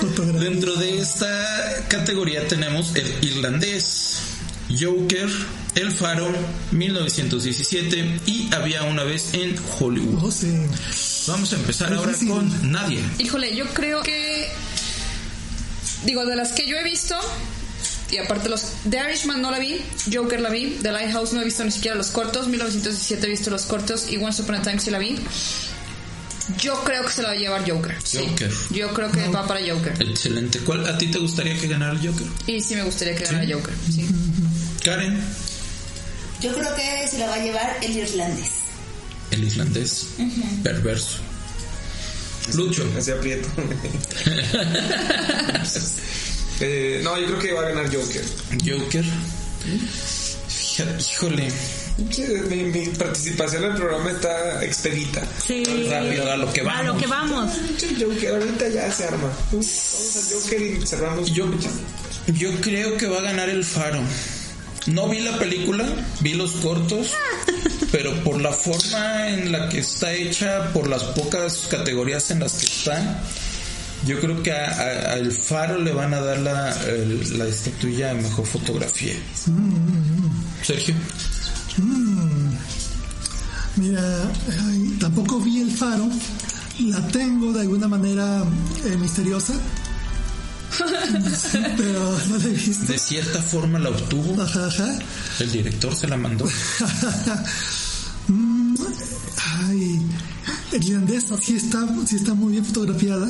Fotografía. Dentro de esta categoría tenemos el irlandés, Joker, El Faro, 1917 y Había una vez en Hollywood. Oh, sí. Vamos a empezar ahora con Nadia. Híjole, yo creo que. Digo, de las que yo he visto. Y aparte los... The Irishman no la vi, Joker la vi, The Lighthouse no he visto ni siquiera los cortos, 1917 he visto los cortos y Once Upon a Time sí la vi. Yo creo que se la va a llevar Joker. sí. Joker. Yo creo que va para Joker. Excelente. ¿Cuál a ti te gustaría que ganara el Joker? Y sí me gustaría que ganara Joker. Sí. [LAUGHS] Karen, Yo creo que se la va a llevar el irlandés. el islandés, perverso. Lucho, Así aprieto. [LAUGHS] [LAUGHS] Eh, no, yo creo que va a ganar Joker. Joker. Fíjate, híjole, Sí, Mi, mi participación en el programa está expedita. Sí. rápido a lo que A vamos. lo que vamos. Joker, ahorita ya se arma. Vamos al Joker y cerramos. Yo, yo creo que va a ganar el Faro. No vi la película, vi los cortos, [LAUGHS] pero por la forma en la que está hecha, por las pocas categorías en las que está, yo creo que a, a- a El Faro le van a dar la, el- la estatuilla de mejor fotografía. Sergio. Mira, ay, tampoco vi el faro. La tengo de alguna manera eh, misteriosa. Sí, pero no la he visto. De cierta forma la obtuvo, Ajá, ajá. el director se la mandó. [LAUGHS] Mm, Ay, el irlandés sí está, sí está muy bien fotografiada.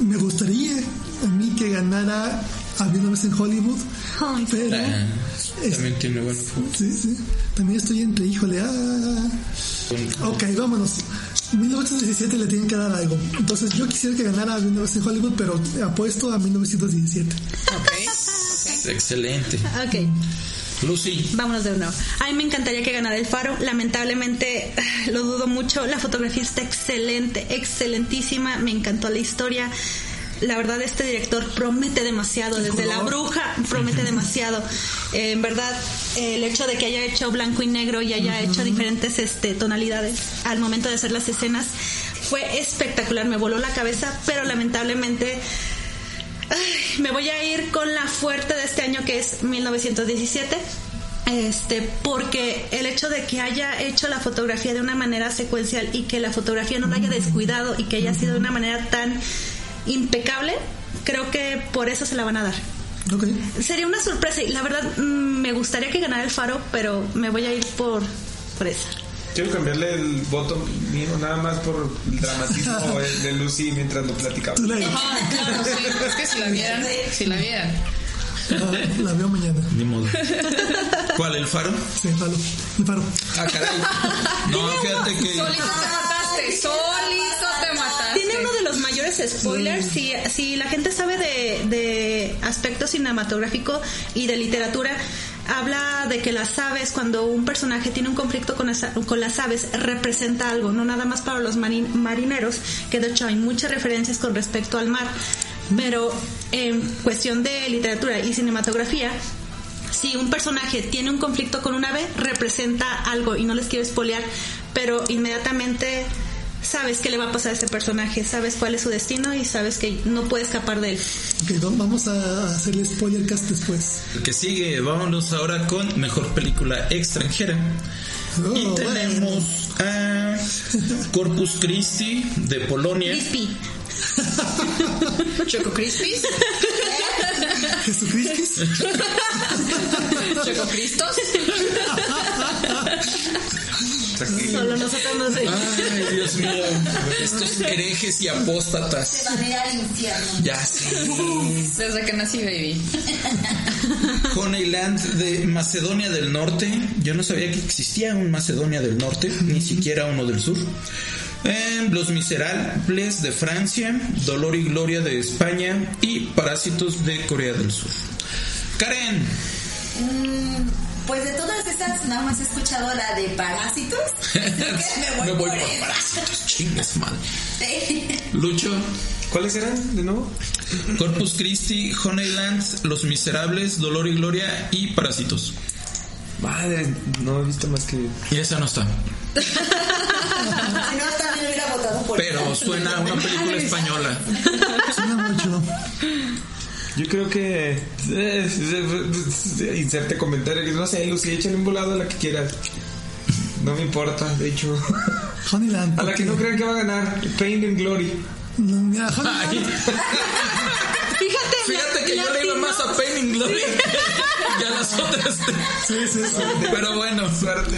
Me gustaría a mí que ganara Había una vez en Hollywood, Ay, pero Ah, es- también tiene buena foto. sí, sí, también estoy entre, híjole, ah, Ok, vámonos. 1917 le tienen que dar algo. Entonces yo quisiera que ganara a Una vez en Hollywood, pero apuesto a 1917. Ok. Excelente. Ok. Lucy. Vámonos de nuevo. A mí me encantaría que ganara el faro. Lamentablemente [SIGHS] lo dudo mucho. La fotografía está excelente, excelentísima. Me encantó la historia. La verdad, este director promete demasiado. Desde La Bruja promete demasiado. Eh, en verdad, eh, el hecho de que haya hecho blanco y negro y haya hecho diferentes este, tonalidades al momento de hacer las escenas fue espectacular. Me voló la cabeza, pero lamentablemente Ay, me voy a ir con la fuerte de este año que es 1917. Este, porque el hecho de que haya hecho la fotografía de una manera secuencial y que la fotografía no la haya descuidado y que haya sido de una manera tan impecable, creo que por eso se la van a dar. Sería una sorpresa y la verdad mm, me gustaría que ganara el faro, pero me voy a ir por, por esa. Quiero cambiarle el voto mío nada más por el dramatismo [LAUGHS] de- Lucy mientras lo platicaba. Tú la, Ajá, claro, sí. Es que si la vieran, si la vieran. ah, la veo mañana. Ni modo. ¿Cuál? ¿El faro? Sí, faro. El faro. Ah, caray. [LAUGHS] No, fíjate que. Solito te mataste, solito te mataste. Tiene uno de los mayores spoilers. Si, si la gente sabe de, de aspecto cinematográfico y de literatura, habla de que las aves, cuando un personaje tiene un conflicto con, con las aves, representa algo, no nada más para los marin- marineros, que de hecho hay muchas referencias con respecto al mar. Pero en cuestión de literatura y cinematografía, si un personaje tiene un conflicto con un ave, representa algo y no les quiero espolear, pero inmediatamente sabes qué le va a pasar a ese personaje, sabes cuál es su destino y sabes que no puede escapar de él. Vamos a hacerle spoiler cast después. El que sigue, vámonos ahora con mejor película extranjera. Oh, y tenemos a Corpus Christi de Polonia. Crispy. [LAUGHS] Choco Crispies, bueno, Jesucristo. [LAUGHS] Choco Cristos. [LAUGHS] Solo nosotros nos Ay, Dios mío. Estos [LAUGHS] herejes y Se apóstatas. van a ir al infierno. Ya sé. Desde que nací, baby. [LAUGHS] Honeyland de Macedonia del Norte. Yo no sabía que existía un Macedonia del Norte, ni siquiera uno del sur. En Los Miserables de Francia, Dolor y Gloria de España y Parásitos de Corea del Sur. Karen, Mm, pues de todas esas, nada más he escuchado la de Parásitos. [LAUGHS] Creo que me voy, por, por. Parásitos, chingas madre. Sí. Lucho, ¿Cuáles eran de nuevo? Corpus Christi, Honeyland, Los Miserables, Dolor y Gloria y Parásitos. Madre, no he visto más que. Y esa no está. Si no, también hubiera votado por Pero suena a una película española. [LAUGHS] Suena mucho. Yo creo que. eh, inserte comentario. que No sé, Lucy, échale un volado a la que quieras. No me importa, de hecho. Honeyland. A la que no crean que va a ganar. Pain and Glory. No, mira. Fíjate, Fíjate que yo le iba más a Pain and Glory que a las otras. Sí, sí, sí. Pero bueno, Suerte.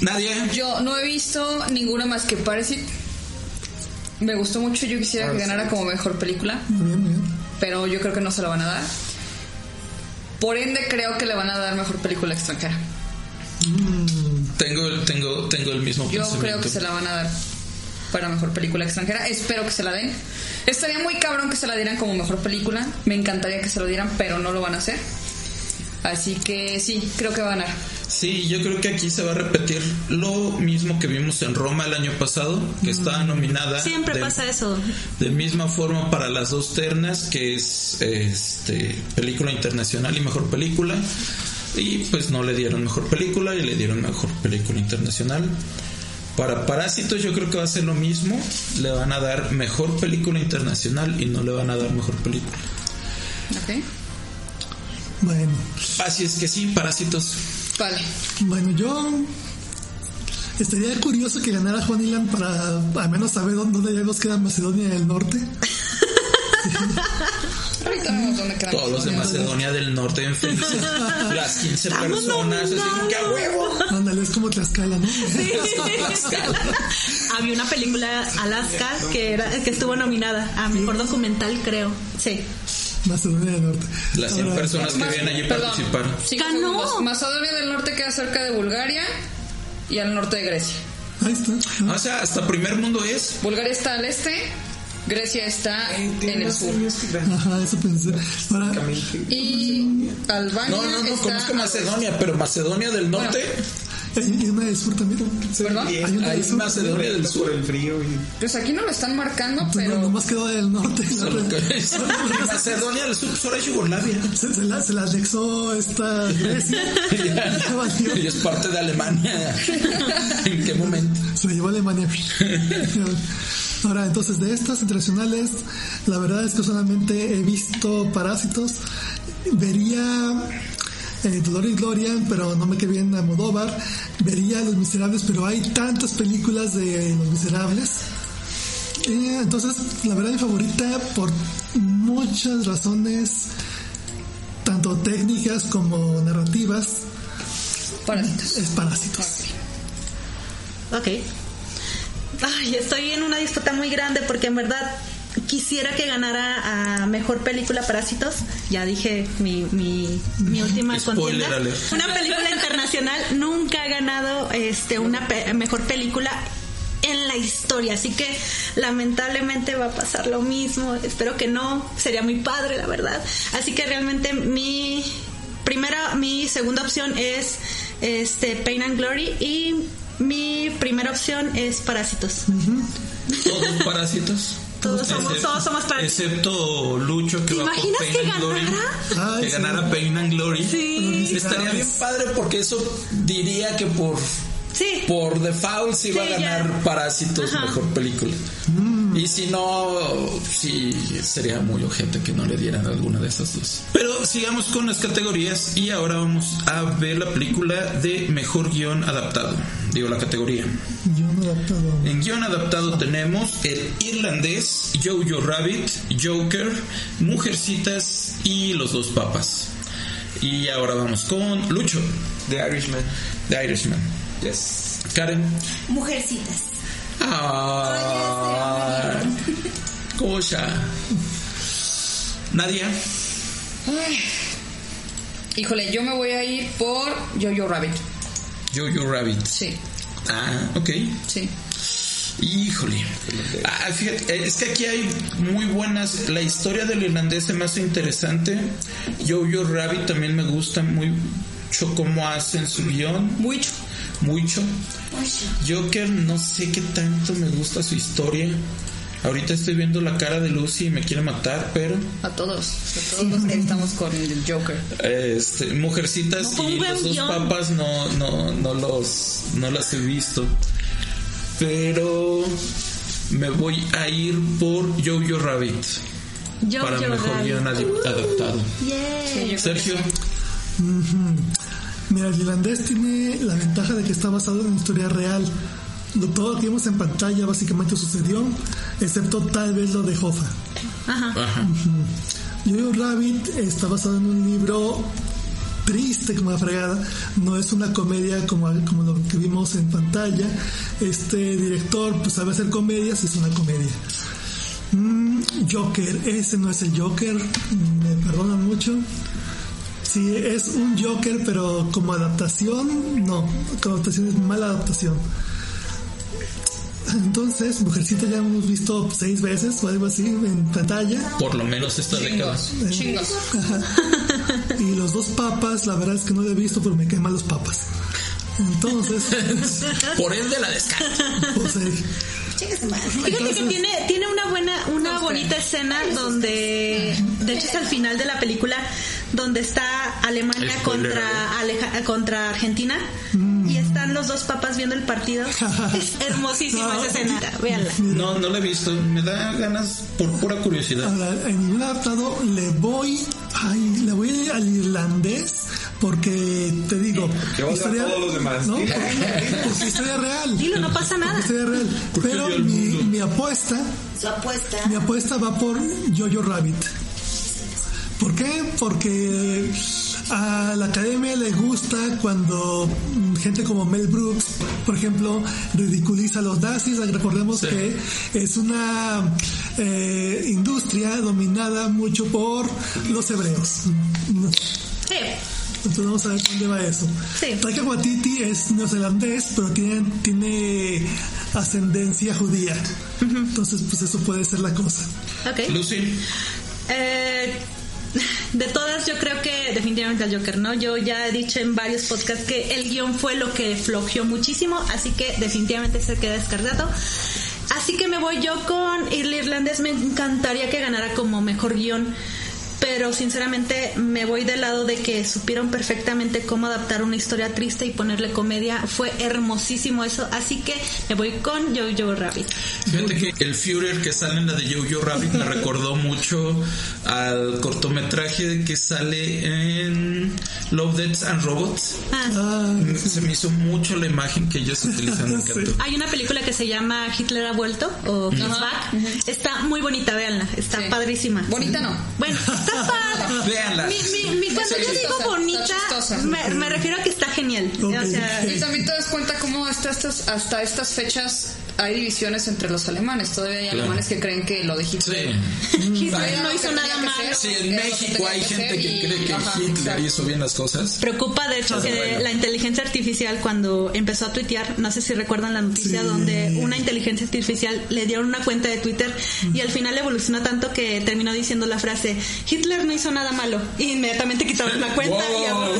Nadia. Yo no he visto ninguna más que Parasite. Me gustó mucho, yo quisiera que ganara como mejor película, Muy bien, muy bien. Pero yo creo que no se la van a dar. Por ende, creo que le van a dar mejor película extranjera. Tengo, el- tengo, tengo el mismo Yo creo que se la van a dar para mejor película extranjera. Espero que se la den. Estaría muy cabrón que se la dieran como mejor película. Me encantaría que se lo dieran, pero no lo van a hacer. Así que sí, creo que va a ganar. Sí, yo creo que aquí se va a repetir lo mismo que vimos en Roma el año pasado, que estaba nominada Siempre de, pasa eso. de misma forma para las dos ternas, que es este película internacional y mejor película. Y pues no le dieron mejor película y le dieron mejor película internacional. Para Parásitos yo creo que va a ser lo mismo, le van a dar mejor película internacional y no le van a dar mejor película. ¿Ok? Bueno, Así es que sí, Parásitos. Vale. bueno, yo estaría curioso que ganara Honeyland para al menos saber dónde, dónde nos queda Macedonia del Norte. [LAUGHS] Ahorita vemos dónde quedamos. Todos los de Macedonia del Norte en felices. [LAUGHS] Las 15 personas, así como que a huevo. Ándale, es como Tlaxcala, ¿no? [LAUGHS] Había una película Alaska que era que estuvo nominada a mejor documental, creo. Sí. Macedonia del Norte. Las 100 Ahora, personas que vienen allí Perdón, cinco Ganó. segundos. Macedonia del Norte queda cerca de Bulgaria y al norte de Grecia. Ahí está. O sea, hasta primer mundo es. Bulgaria está al este, Grecia está en el sur. Ajá, eso pensé. Ahora. Y Albania No, no, no, está conozco Macedonia, pero Macedonia del norte. Hay una del sur también. ¿Perdón? Hay una Ahí del es sur. Macedonia del por sur. el frío y Pues aquí no lo están marcando, No, pero nomás quedó del norte. la otra- Macedonia del sur, solo es Yugoslavia. Se, se la, se la anexó esta Grecia. [LAUGHS] Valió. Y es parte de Alemania. [LAUGHS] ¿En qué momento? Se la llevó a Alemania. Ahora, entonces, de estas internacionales, la verdad es que solamente he visto Parásitos. Vería eh, Dolor y Gloria, pero no me quedé bien a Modóvar. Vería Los Miserables, pero hay tantas películas de Los Miserables. Eh, entonces, la verdad, mi favorita, por muchas razones, tanto técnicas como narrativas, parásitos. es Parásitos. Ok. Ay, estoy en una disputa muy grande porque en verdad quisiera que ganara a mejor película Parásitos. Ya dije mi, mi, mi última Spoiler contienda. Una película internacional nunca ha ganado este una pe- mejor película en la historia, así que lamentablemente va a pasar lo mismo. Espero que no, sería muy padre, la verdad. Así que realmente mi primera, mi segunda opción es este Pain and Glory y mi primera opción es Parásitos. Todos parásitos. Todos somos, Excep- todos somos parásitos. Excepto Lucho que ¿Te va por imaginas Pain que and Glory. ganara? Ay, que sí. ganara Pain and Glory. Sí. Estaría bien padre porque eso diría que por Sí. por default sí va a Sí, ganar ya. Parásitos Ajá. mejor película. Y si no, sí sería muy ojete que no le dieran alguna de esas dos. Pero sigamos con las categorías y ahora vamos a ver la película de mejor guion adaptado. Digo la categoría. He adaptado. En guion adaptado tenemos El Irlandés, Jojo Rabbit, Joker, Mujercitas y Los Dos Papas. Y ahora vamos con Lucho, The Irishman. The Irishman. Yes. Karen. Mujercitas. Ah, cosa. Nadia. Híjole, yo me voy a ir por Jojo Rabbit. Jojo Rabbit. Sí, Ah, ok. sí. Híjole. Ah, fíjate, eh, es que aquí hay muy buenas. La historia del irlandés se me hace interesante. Jojo Rabbit también me gusta mucho cómo hacen su guion. Mucho. Mucho. Joker, no sé qué tanto me gusta su historia. Ahorita estoy viendo la cara de Lucy y me quiere matar, pero A todos. A todos los [LAUGHS] que estamos con el Joker. este, Mujercitas No, y los dos papas no, no, no los no las he visto. Pero me voy a ir por Jojo Rabbit Yo, para yo, mejor guion adaptado. Yeah. Sí, yo creo Sergio. Mira, el irlandés tiene la ventaja de que está basado en una historia real. Lo- Todo lo que vimos en pantalla básicamente sucedió, excepto tal vez lo de Hoffa. Ajá. ajá. Yo Rabbit está basado en un libro triste como la fregada, no es una comedia como, como lo que vimos en pantalla. Este director pues sabe hacer comedias, es una comedia. Mm, Joker, ese no es el Joker, me perdona mucho. Sí, es un Joker, pero como adaptación, no, como adaptación es mala adaptación. Entonces, Mujercita ya hemos visto seis veces o algo así en pantalla. por lo menos esta década. Chingos. Chingos. Y los dos papas, la verdad es que no lo he visto, pero me caen mal los papas. Entonces, [LAUGHS] Por ende la descarto. [LAUGHS] pues, eh. Fíjate que tiene, tiene una buena, una No bonita escena donde, de hecho es al final de la película, donde está Alemania Spoiler contra, Aleja- contra Argentina y están los dos papas viendo el partido. [LAUGHS] Es hermosísima No. esa escena, véanla. No, no la he visto. Me da ganas por pura curiosidad. ahora, en ningún adaptado le voy, ay, le voy al irlandés porque te digo, Que valga todos los demás. ¿no? Porque, porque historia real. Dilo, no pasa nada. Historia real. Pero mi, apuesta, Su apuesta. mi apuesta va por Jojo Rabbit. ¿Por qué? Porque a la academia le gusta cuando gente como Mel Brooks, por ejemplo, ridiculiza a los nazis. Recordemos Sí. que es una eh, industria dominada mucho por los hebreos. Sí. Entonces vamos a ver dónde va eso. Sí. Taika Waititi es neozelandés, pero tiene, tiene ascendencia judía. Entonces, pues eso puede ser la cosa. Ok. Lucy, Eh, de todas, yo creo que definitivamente el Joker, ¿no? Yo ya he dicho en varios podcasts que el guion fue lo que flojeó muchísimo, así que definitivamente se queda descartado. Así que me voy yo con El Irlandés. Me encantaría que ganara como mejor guion. Pero sinceramente me voy del lado de que supieron perfectamente cómo adaptar una historia triste y ponerle comedia. Fue hermosísimo eso. Así que me voy con Jojo Rabbit. fíjate que el Führer que sale en la de Jojo Rabbit me recordó mucho al cortometraje que sale en Love, Deaths and Robots. Ah, Ah, Se me hizo mucho la imagen que ellos utilizan, [LAUGHS] encantó. Hay una película que se llama Hitler ha vuelto o Back. Está muy bonita, véanla. Está Sí. padrísima. Bonita no. Bueno, está [LAUGHS] padre. Véanla. Mi, mi, mi- cuando yo digo chistosa, bonita, me, me refiero a que está genial. O sea, Y también te das cuenta cómo hasta estas, hasta estas fechas hay divisiones entre los alemanes. Todavía hay Claro. alemanes que creen que lo de Hitler. Sí. Hitler no hizo nada malo. Sí, en México hay que gente que y- cree que ajá, Hitler exacto. hizo bien las cosas. Preocupa de hecho que bueno. la inteligencia artificial cuando empezó a tuitear, no sé si recuerdan la noticia Sí. donde una inteligencia artificial le dieron una cuenta de Twitter y al final evolucionó tanto que terminó diciendo la frase Hitler no hizo nada malo y inmediatamente quitaron la cuenta y Wow. [LAUGHS] ahora-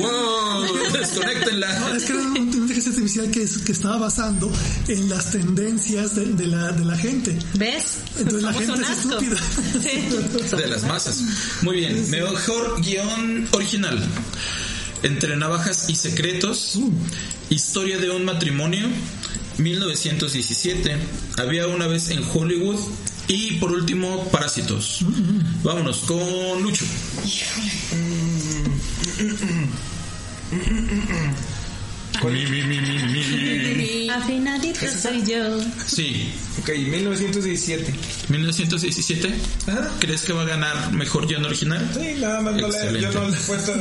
¡Wow! Desconectenla. No, es que era una inteligencia artificial que, es- que estaba basando en las tendencias de, de la, de la gente. ¿Ves? Entonces la gente es estúpida. Sí. [LAUGHS] De las masas. Muy bien. Mejor guion original. Entre navajas y secretos. Historia de un matrimonio. 1917. Había una vez en Hollywood. Y por último, Parásitos. Vámonos con Lucho. Mi, mi, mi, mi, mi. Afinadito soy yo. Sí, Ok, 1917. 1917. Ajá. ¿Crees que va a ganar mejor guion original? Sí, nada más no le, yo no le he puesto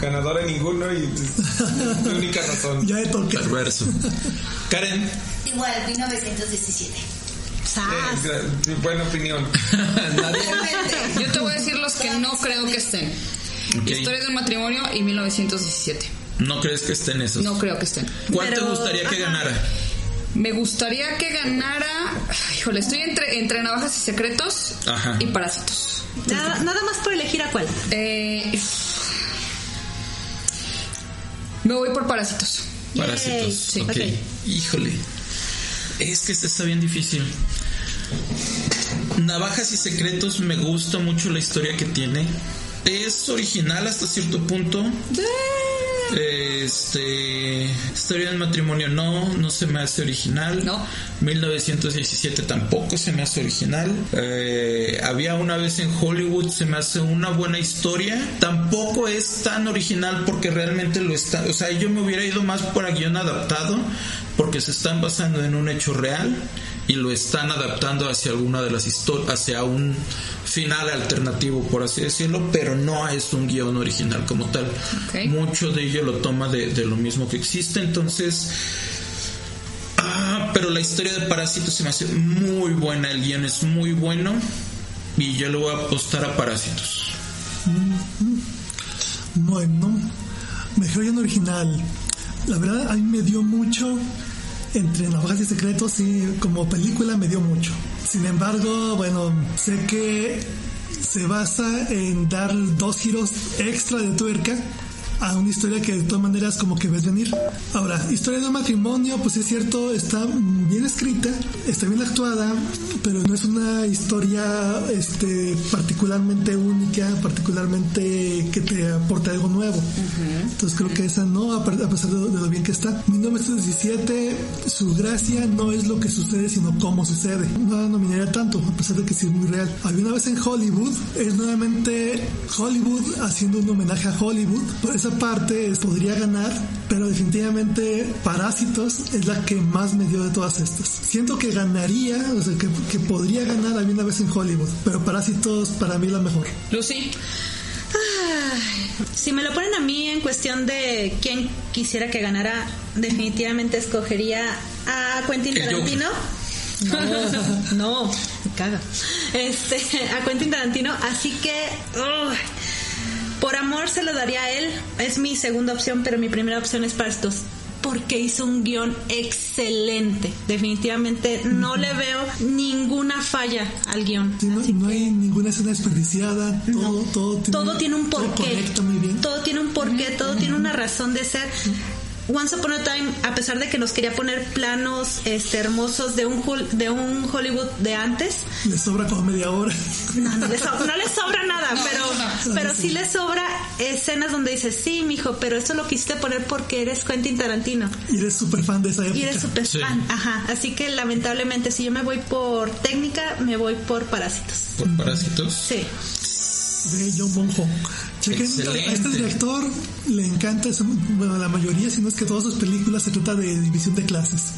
ganador a ninguno y es mi única razón. [LAUGHS] Ya de toque. Perverso. Karen. Igual, 1917. ¡Sas! Eh, buena opinión. [LAUGHS] Yo te voy a decir los que no creo que estén. Ok. Historia de un matrimonio y 1917. ¿No crees que estén esos? No creo que estén. ¿Cuál te gustaría que ajá. ganara? Me gustaría que ganara. Híjole, estoy entre, entre navajas y secretos Ajá. y parásitos. Nada, nada más por elegir a cuál. Eh, me voy por parásitos. Parásitos. Sí, ok. ok. Híjole. Es que este está bien difícil. Navajas y secretos me gusta mucho la historia que tiene. Es original hasta cierto punto. Este. Historia del matrimonio no, no se me hace original. No. 1917 tampoco se me hace original. Eh, había una vez en Hollywood, se me hace una buena historia. Tampoco es tan original porque realmente lo está. O sea, yo me hubiera ido más por a guion adaptado porque se están basando en un hecho real y lo están adaptando hacia alguna de las historias, hacia un final alternativo, por así decirlo, pero no es un guion original como tal. Mucho de ello lo toma de, de lo mismo que existe, entonces. Ah, pero la historia de Parásitos se me hace muy buena, el guion es muy bueno y yo le voy a apostar a Parásitos. Bueno, mejor guion original. La verdad, a mí me dio mucho entre Navajas y Secretos y como película me dio mucho. Sin embargo, bueno, sé que se basa en dar dos giros extra de tuerca a una historia que de todas maneras como que ves venir. Ahora, historia de un matrimonio, pues es cierto, está bien escrita, está bien actuada, pero no es una historia este, particularmente única, particularmente que te aporte algo nuevo. Entonces creo que esa no, a pe- a pesar de, de lo bien que está. 1917, su gracia no es lo que sucede, sino cómo sucede. No la nominaría tanto, a pesar de que sí es muy real. Había una vez en Hollywood, es nuevamente Hollywood haciendo un homenaje a Hollywood. Esa parte es- podría ganar, pero definitivamente Parásitos es la que más me dio de todas estas. Siento que ganaría, o sea, que, que podría ganar Había una vez en Hollywood, pero Parásitos para mí la mejor. Lucy, Si me lo ponen a mí en cuestión de quién quisiera que ganara, definitivamente escogería a Quentin. Tarantino. No, no, me caga. Este, a Quentin Tarantino, así que Por amor se lo daría a él. Es mi segunda opción, pero mi primera opción es para estos porque hizo un guion excelente. Definitivamente no le veo ninguna falla al guion. No, hay ninguna escena desperdiciada. Todo, todo, tiene, todo tiene un porqué. conecta muy bien. Todo tiene un porqué, todo tiene una razón de ser. Once Upon a Time, a pesar de que nos quería poner planos este, hermosos de un, de un Hollywood de antes, Le sobra como media hora. no, no le, so- no le sobra nada, pero, pero sí le sobra escenas donde dices, sí, mijo, pero eso lo quisiste poner porque eres Quentin Tarantino Y eres súper fan de esa época. y eres súper Sí. fan. Ajá, así que lamentablemente si yo me voy por técnica, me voy por parásitos. Por parásitos. Sí. de John Bong Chequen, a Excelente. este director le encanta, eso, bueno, la mayoría, si no es que todas sus películas se trata de división de clases.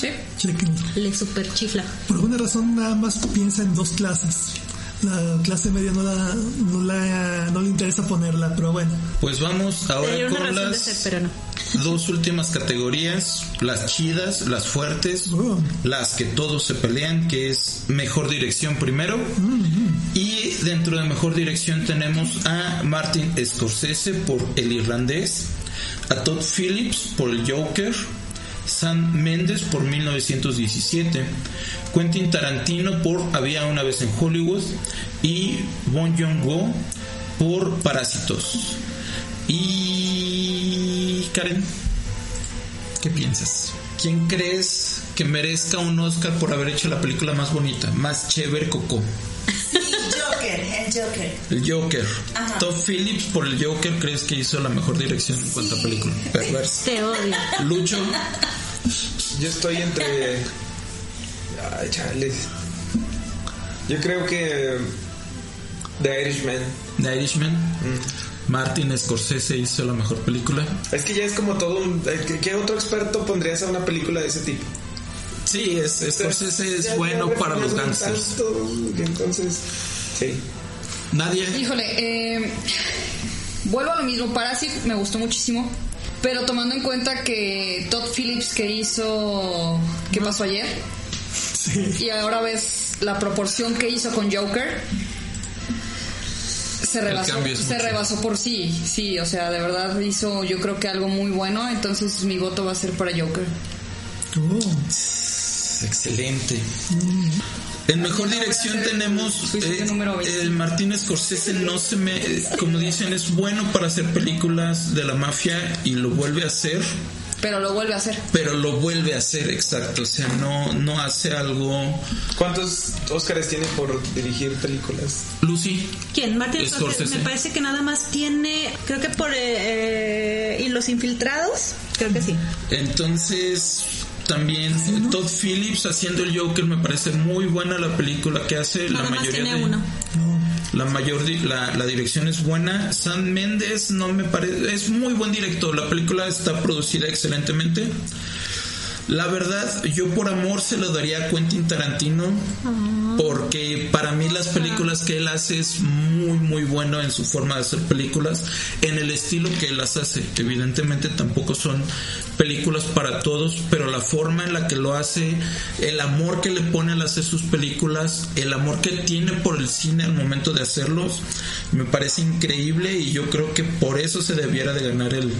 Sí. Chequen. Le super chifla. Por alguna razón nada más piensa en dos clases. La clase media no, la, no, la, no le interesa ponerla, pero bueno. Pues vamos ahora con razón de las ser, pero no. dos últimas categorías, las chidas, las fuertes, Oh. las que todos se pelean, que es mejor dirección primero. Y dentro de mejor dirección tenemos a Martin Scorsese por El Irlandés, a Todd Phillips por El Joker, Sam Mendes por 1917, Quentin Tarantino por Había una vez en Hollywood y Bong Joon-ho por Parásitos. Y Karen, ¿qué piensas? ¿Quién crees que merezca un Oscar por haber hecho la película más bonita, más chévere Coco? [LAUGHS] Joker, el Joker. El Joker. Ajá. Todd Phillips por el Joker crees que hizo la mejor dirección en cuanto a película. Perverso. Te odio. Lucho, Yo estoy entre. Ay, chales. Yo creo que. The Irishman. The Irishman. Martin Scorsese hizo la mejor película. Es que ya es como todo un. eh, ¿Qué, otro experto pondrías a una película de ese tipo? Sí, es, Scorsese es Ya- bueno ya para los gangsters. tanto, Entonces. Sí. Nadie. Híjole, eh, vuelvo a lo mismo. Parasite me gustó muchísimo. Pero tomando en cuenta que Todd Phillips que hizo ¿Qué pasó ayer? Sí. Y ahora ves la proporción que hizo con Joker. Se rebasó, se rebasó por sí, sí, o sea, de verdad hizo yo creo que algo muy bueno, entonces mi voto va a ser para Joker. Oh, Excelente. En mejor dirección tenemos eh, número 20. el Martín Scorsese no se me como dicen es bueno para hacer películas de la mafia y lo vuelve a hacer Pero lo vuelve a hacer. pero lo vuelve a hacer exacto o sea no no hace algo ¿Cuántos Óscares tiene por dirigir películas? Lucy ¿Quién? Martin Scorsese. Scorsese. Me parece que nada más tiene, creo que por eh, eh, y los infiltrados, creo que sí. entonces también eh, Todd Phillips haciendo el Joker me parece muy buena la película que hace la más mayoría tiene de uno. La mayor la, la dirección es buena. Sam Mendes no me parece es muy buen director. La película está producida excelentemente. La verdad, yo por amor se lo daría a Quentin Tarantino porque para mí las películas que él hace es muy muy bueno en su forma de hacer películas, en el estilo que él las hace. Evidentemente tampoco son películas para todos, pero la forma en la que lo hace, el amor que le pone al hacer sus películas, el amor que tiene por el cine al momento de hacerlos, me parece increíble y yo creo que por eso se debiera de ganar el,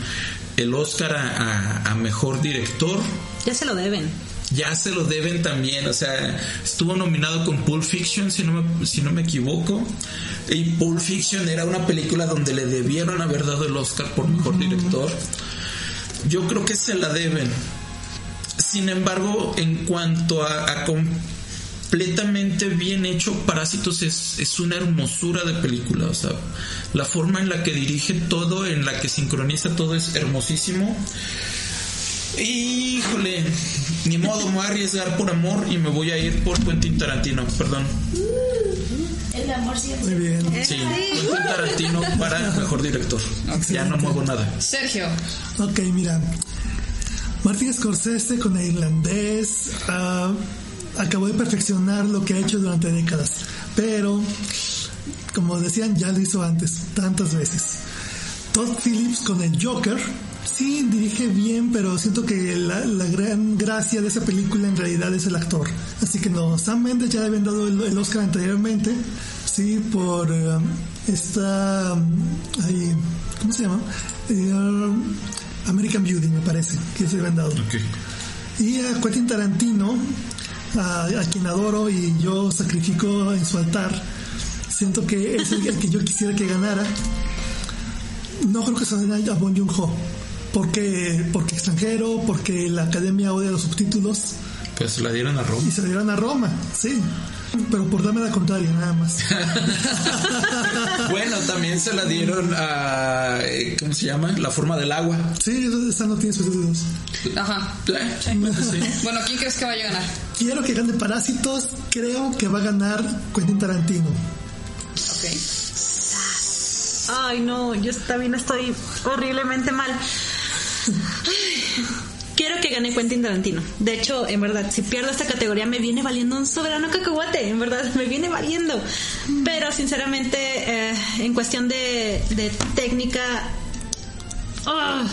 el Oscar a, a- a mejor director. Ya se lo deben. Ya se lo deben también, o sea, estuvo nominado con Pulp Fiction, si no me, si no me equivoco. Y Pulp Fiction era una película donde le debieron haber dado el Oscar por mejor director. Yo creo que se la deben. Sin embargo, en cuanto a, a completamente bien hecho, Parásitos es, es una hermosura de película. O sea, la forma en la que dirige todo, en la que sincroniza todo es hermosísimo. Híjole, ni modo, me voy a arriesgar por amor y me voy a ir por Quentin Tarantino, perdón. El amor siempre. muy bien. Sí, Quentin Tarantino para mejor director. Ya no muevo nada. Sergio, Ok, mira. Martin Scorsese con el irlandés ah, acabó de perfeccionar lo que ha hecho durante décadas. Pero, como decían, ya lo hizo antes, tantas veces. Todd Phillips con el Joker. Sí, dirige bien, pero siento que la, la gran gracia de esa película en realidad es el actor. Así que no, Sam Mendes ya le habían dado el, el Oscar anteriormente, sí, por eh, está mm, ahí, ¿cómo se llama? Eh, American Beauty, me parece, que se habían dado. Y a Quentin Tarantino, a, a quien adoro y yo sacrifico en su altar, siento que es el, el que yo quisiera que ganara. No creo que se den a Bon Joon-ho, porque, porque extranjero, porque la academia odia los subtítulos Pues la dieron a Roma. y se la dieron a Roma, sí. Pero por darme la contraria, nada más. [LAUGHS] Bueno, también se la dieron a. eh, ¿Cómo se llama? La forma del agua. Sí, esta no tiene subtítulos. Ajá. Eh, sí. Bueno, ¿quién crees que vaya a ganar? Quiero que gane Parásitos, creo que va a ganar Quentin Tarantino. Ok. Ay, no, yo también estoy horriblemente mal. Quiero que gane Quentin Tarantino. De hecho, en verdad, si pierdo esta categoría me viene valiendo un soberano cacahuate. En verdad, me viene valiendo. Pero sinceramente, eh, en cuestión de, de técnica, ah,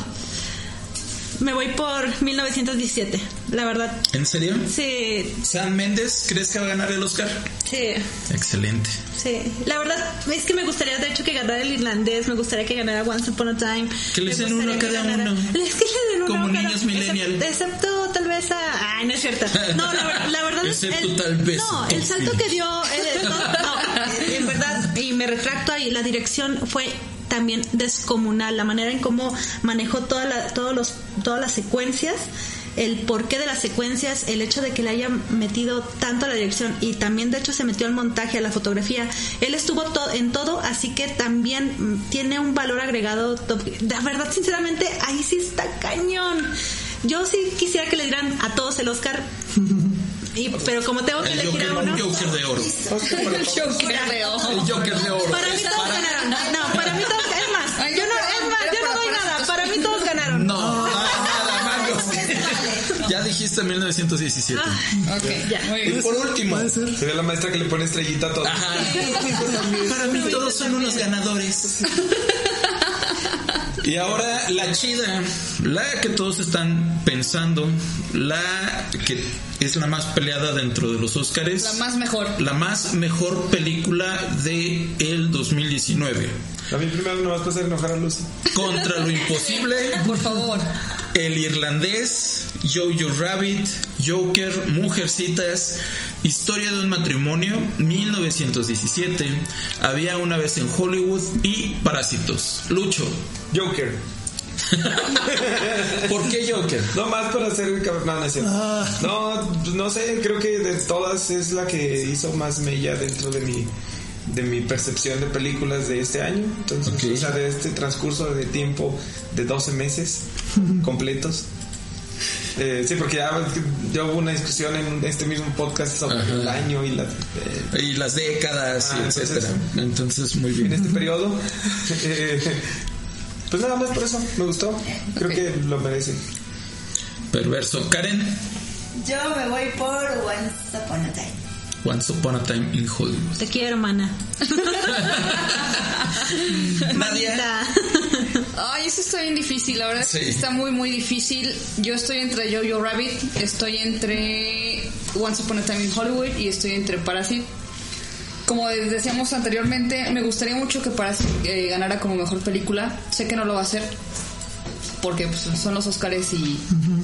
me voy por 1917. La verdad, ¿En serio? sí, ¿San Méndez crees que va a ganar el Oscar? sí. Excelente. Sí, la verdad es que me gustaría de hecho que ganara el irlandés, me gustaría que ganara Once Upon a Time. Que le den uno a cada ganara- uno. [LAUGHS] Es que le den uno Como cada- niños millennial. Excepto, excepto tal vez a... Ay, no es cierto. No, la, la verdad es Excepto tal vez No, el salto que dio... eh, no, no, en verdad, y me retracto ahí, la dirección fue también descomunal, la manera en cómo manejó toda la, todos los, todas las secuencias el porqué de las secuencias, el hecho de que le hayan metido tanto a la dirección y también de hecho se metió al montaje, a la fotografía. Él estuvo to- en todo, así que también tiene un valor agregado. top. La verdad, sinceramente, ahí sí está cañón. Yo sí quisiera que le dieran a todos el Oscar. Y, pero como tengo que El elegir Joker, a uno. un Joker de oro. [LAUGHS] El Joker de. El Joker de oro. Para mí todos ganaron. No, para mí todos. Es más, yo no, es más, yo no doy nada. Para mí todos ganaron. No, [LAUGHS] no hay nada, Marcos. Ya dijiste 1917. Ok, Ya. muy Y por último. Sería la maestra que le pone estrellita a todo. Ajá. [LAUGHS] Para mí todos son unos ganadores. Y ahora la chida, la que todos están pensando, la que es la más peleada dentro de los Óscares, La más mejor. la más mejor película de el 2019. A mí primero no vas a hacer enojar a Lucy. Contra lo imposible, Por favor. El Irlandés, Jojo Rabbit, Joker, Mujercitas, Historia de un matrimonio, 1917, Había una vez en Hollywood y Parásitos. Lucho, Joker. [LAUGHS] ¿por qué Joker? No más para hacer el. No, no. Ah. No, no sé, creo que de todas es la que hizo más mella dentro de mi de mi percepción de películas de este año. Entonces, Ok. o sea, de este transcurso de tiempo de 12 meses [LAUGHS] completos. Eh, sí, porque ya, ya hubo una discusión en este mismo podcast sobre Ajá. el año y la, eh, Y las décadas, Ah, y entonces- etcétera. Entonces, muy en bien. este periodo. [LAUGHS] Eh, pues nada más por eso, me gustó. Creo Ok. que lo merece. Perverso. Karen, Yo me voy por Once Upon a Time. Once Upon a Time in Hollywood. Te quiero, mana. [LAUGHS] Nadia. Ay, eso está bien difícil, la verdad Sí. está muy, muy difícil. Yo estoy entre Jojo Rabbit, estoy entre Once Upon a Time in Hollywood y estoy entre Parasite. Como decíamos anteriormente, me gustaría mucho que Parasite eh, ganara como mejor película. Sé que no lo va a hacer porque pues, son los Oscars y,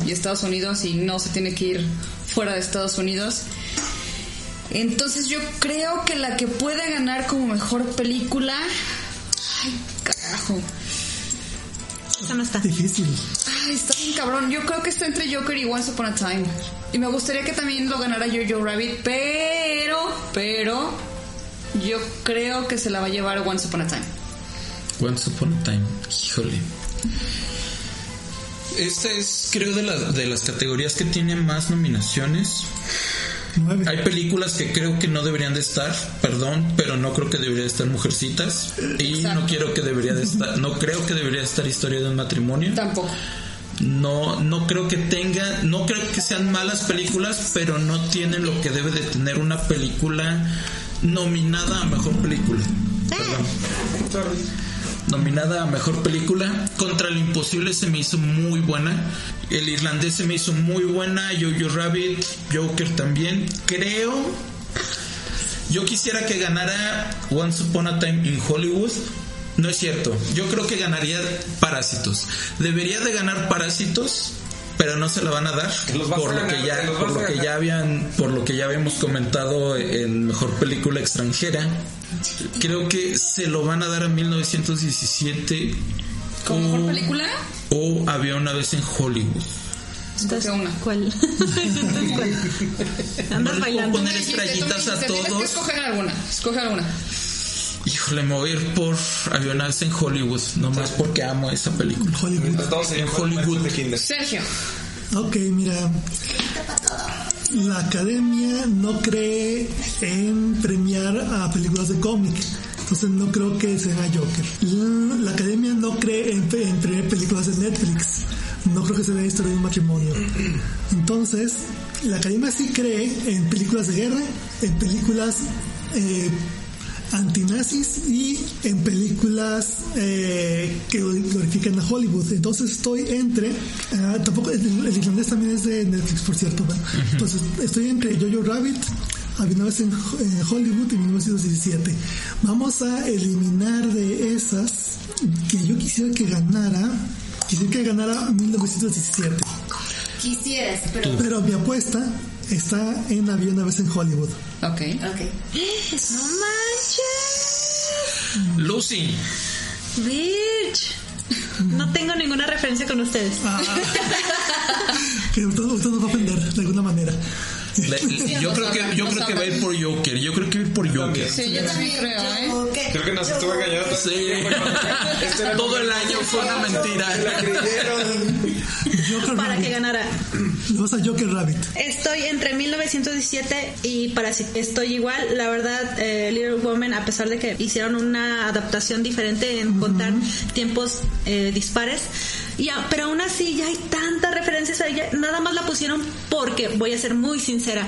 y Estados Unidos y no se tiene que ir fuera de Estados Unidos. Entonces yo creo que la que puede ganar como mejor película... Ay, carajo. Eso no está. Difícil. Ay, está bien cabrón. Yo creo que está entre Joker y Once Upon a Time. Y me gustaría que también lo ganara Jojo Rabbit, pero, pero, yo creo que se la va a llevar Once Upon a Time. Once Upon a Time. Híjole. Esta es, creo, de, la- de las categorías que tienen más nominaciones. Nueve. Hay películas que creo que no deberían de estar, perdón, pero no creo que debería de estar Mujercitas. Y Exacto. no quiero que debería de estar, no creo que debería de estar Historia de un matrimonio. Tampoco. No, no creo que tenga, no creo que sean malas películas, pero no tienen lo que debe de tener una película nominada a mejor película. Perdón. Nominada a mejor película. Contra lo imposible se me hizo muy buena. El irlandés se me hizo muy buena. Jojo Rabbit, Joker también. Creo Yo quisiera que ganara Once Upon a Time in Hollywood. No es cierto. Yo creo que ganaría Parásitos. Debería de ganar Parásitos, pero no se la van a dar por lo que ya por lo que ya habían por lo que ya habíamos comentado en mejor película extranjera. Creo que se lo van a dar a 1917 ¿Como mejor o- película? o había una vez en Hollywood. Escoge una. ¿Cuál? [LAUGHS] ¿Cuál? No Andas puedo bailando. poner estrellitas a todos. escoger alguna. Escoge alguna. Híjole, me voy a ir por vez en Hollywood, nomás porque amo esa película. Hollywood. Todos En Hollywood. de. Sergio. Ok, mira. La academia no cree en premiar a películas de cómic. Entonces no creo que sea Joker. La, la academia no cree en, en premiar películas de Netflix. No creo que sea la historia de un matrimonio. Entonces, la academia sí cree en películas de guerra, en películas eh, antinazis y en películas eh, que glorifican a Hollywood. Entonces estoy entre, ah, tampoco el, el irlandés también es de Netflix, por cierto. ¿verdad? Entonces estoy entre Jojo Rabbit, había una vez en, en Hollywood en 1917. Vamos a eliminar de esas que yo quisiera que ganara, quisiera que ganara 1917. Quisieras, pero. Pero mi apuesta está en Había una vez en Hollywood. Ok. Ok. No manches. Lucy, Bitch. No tengo ninguna referencia con ustedes. que usted, usted nos va a ofender de alguna manera. le- yo creo que yo creo que va a ir por Joker. Yo creo que va a ir por Joker. Sí, yo también creo, ¿eh? Creo que nos estuvo engañando. Sí. [LAUGHS] Este Todo el año fue una La mentira. Joker [LAUGHS] Para que Rabbit. ganara. Le vas a Joker Rabbit. Estoy entre 1917 y Parasite. Estoy igual. La verdad, eh, Little Woman, a pesar de que hicieron una adaptación diferente en contar tiempos eh, dispares, ya, pero aún así ya hay tantas referencias a ella. Nada más la pusieron porque, voy a ser muy sincera,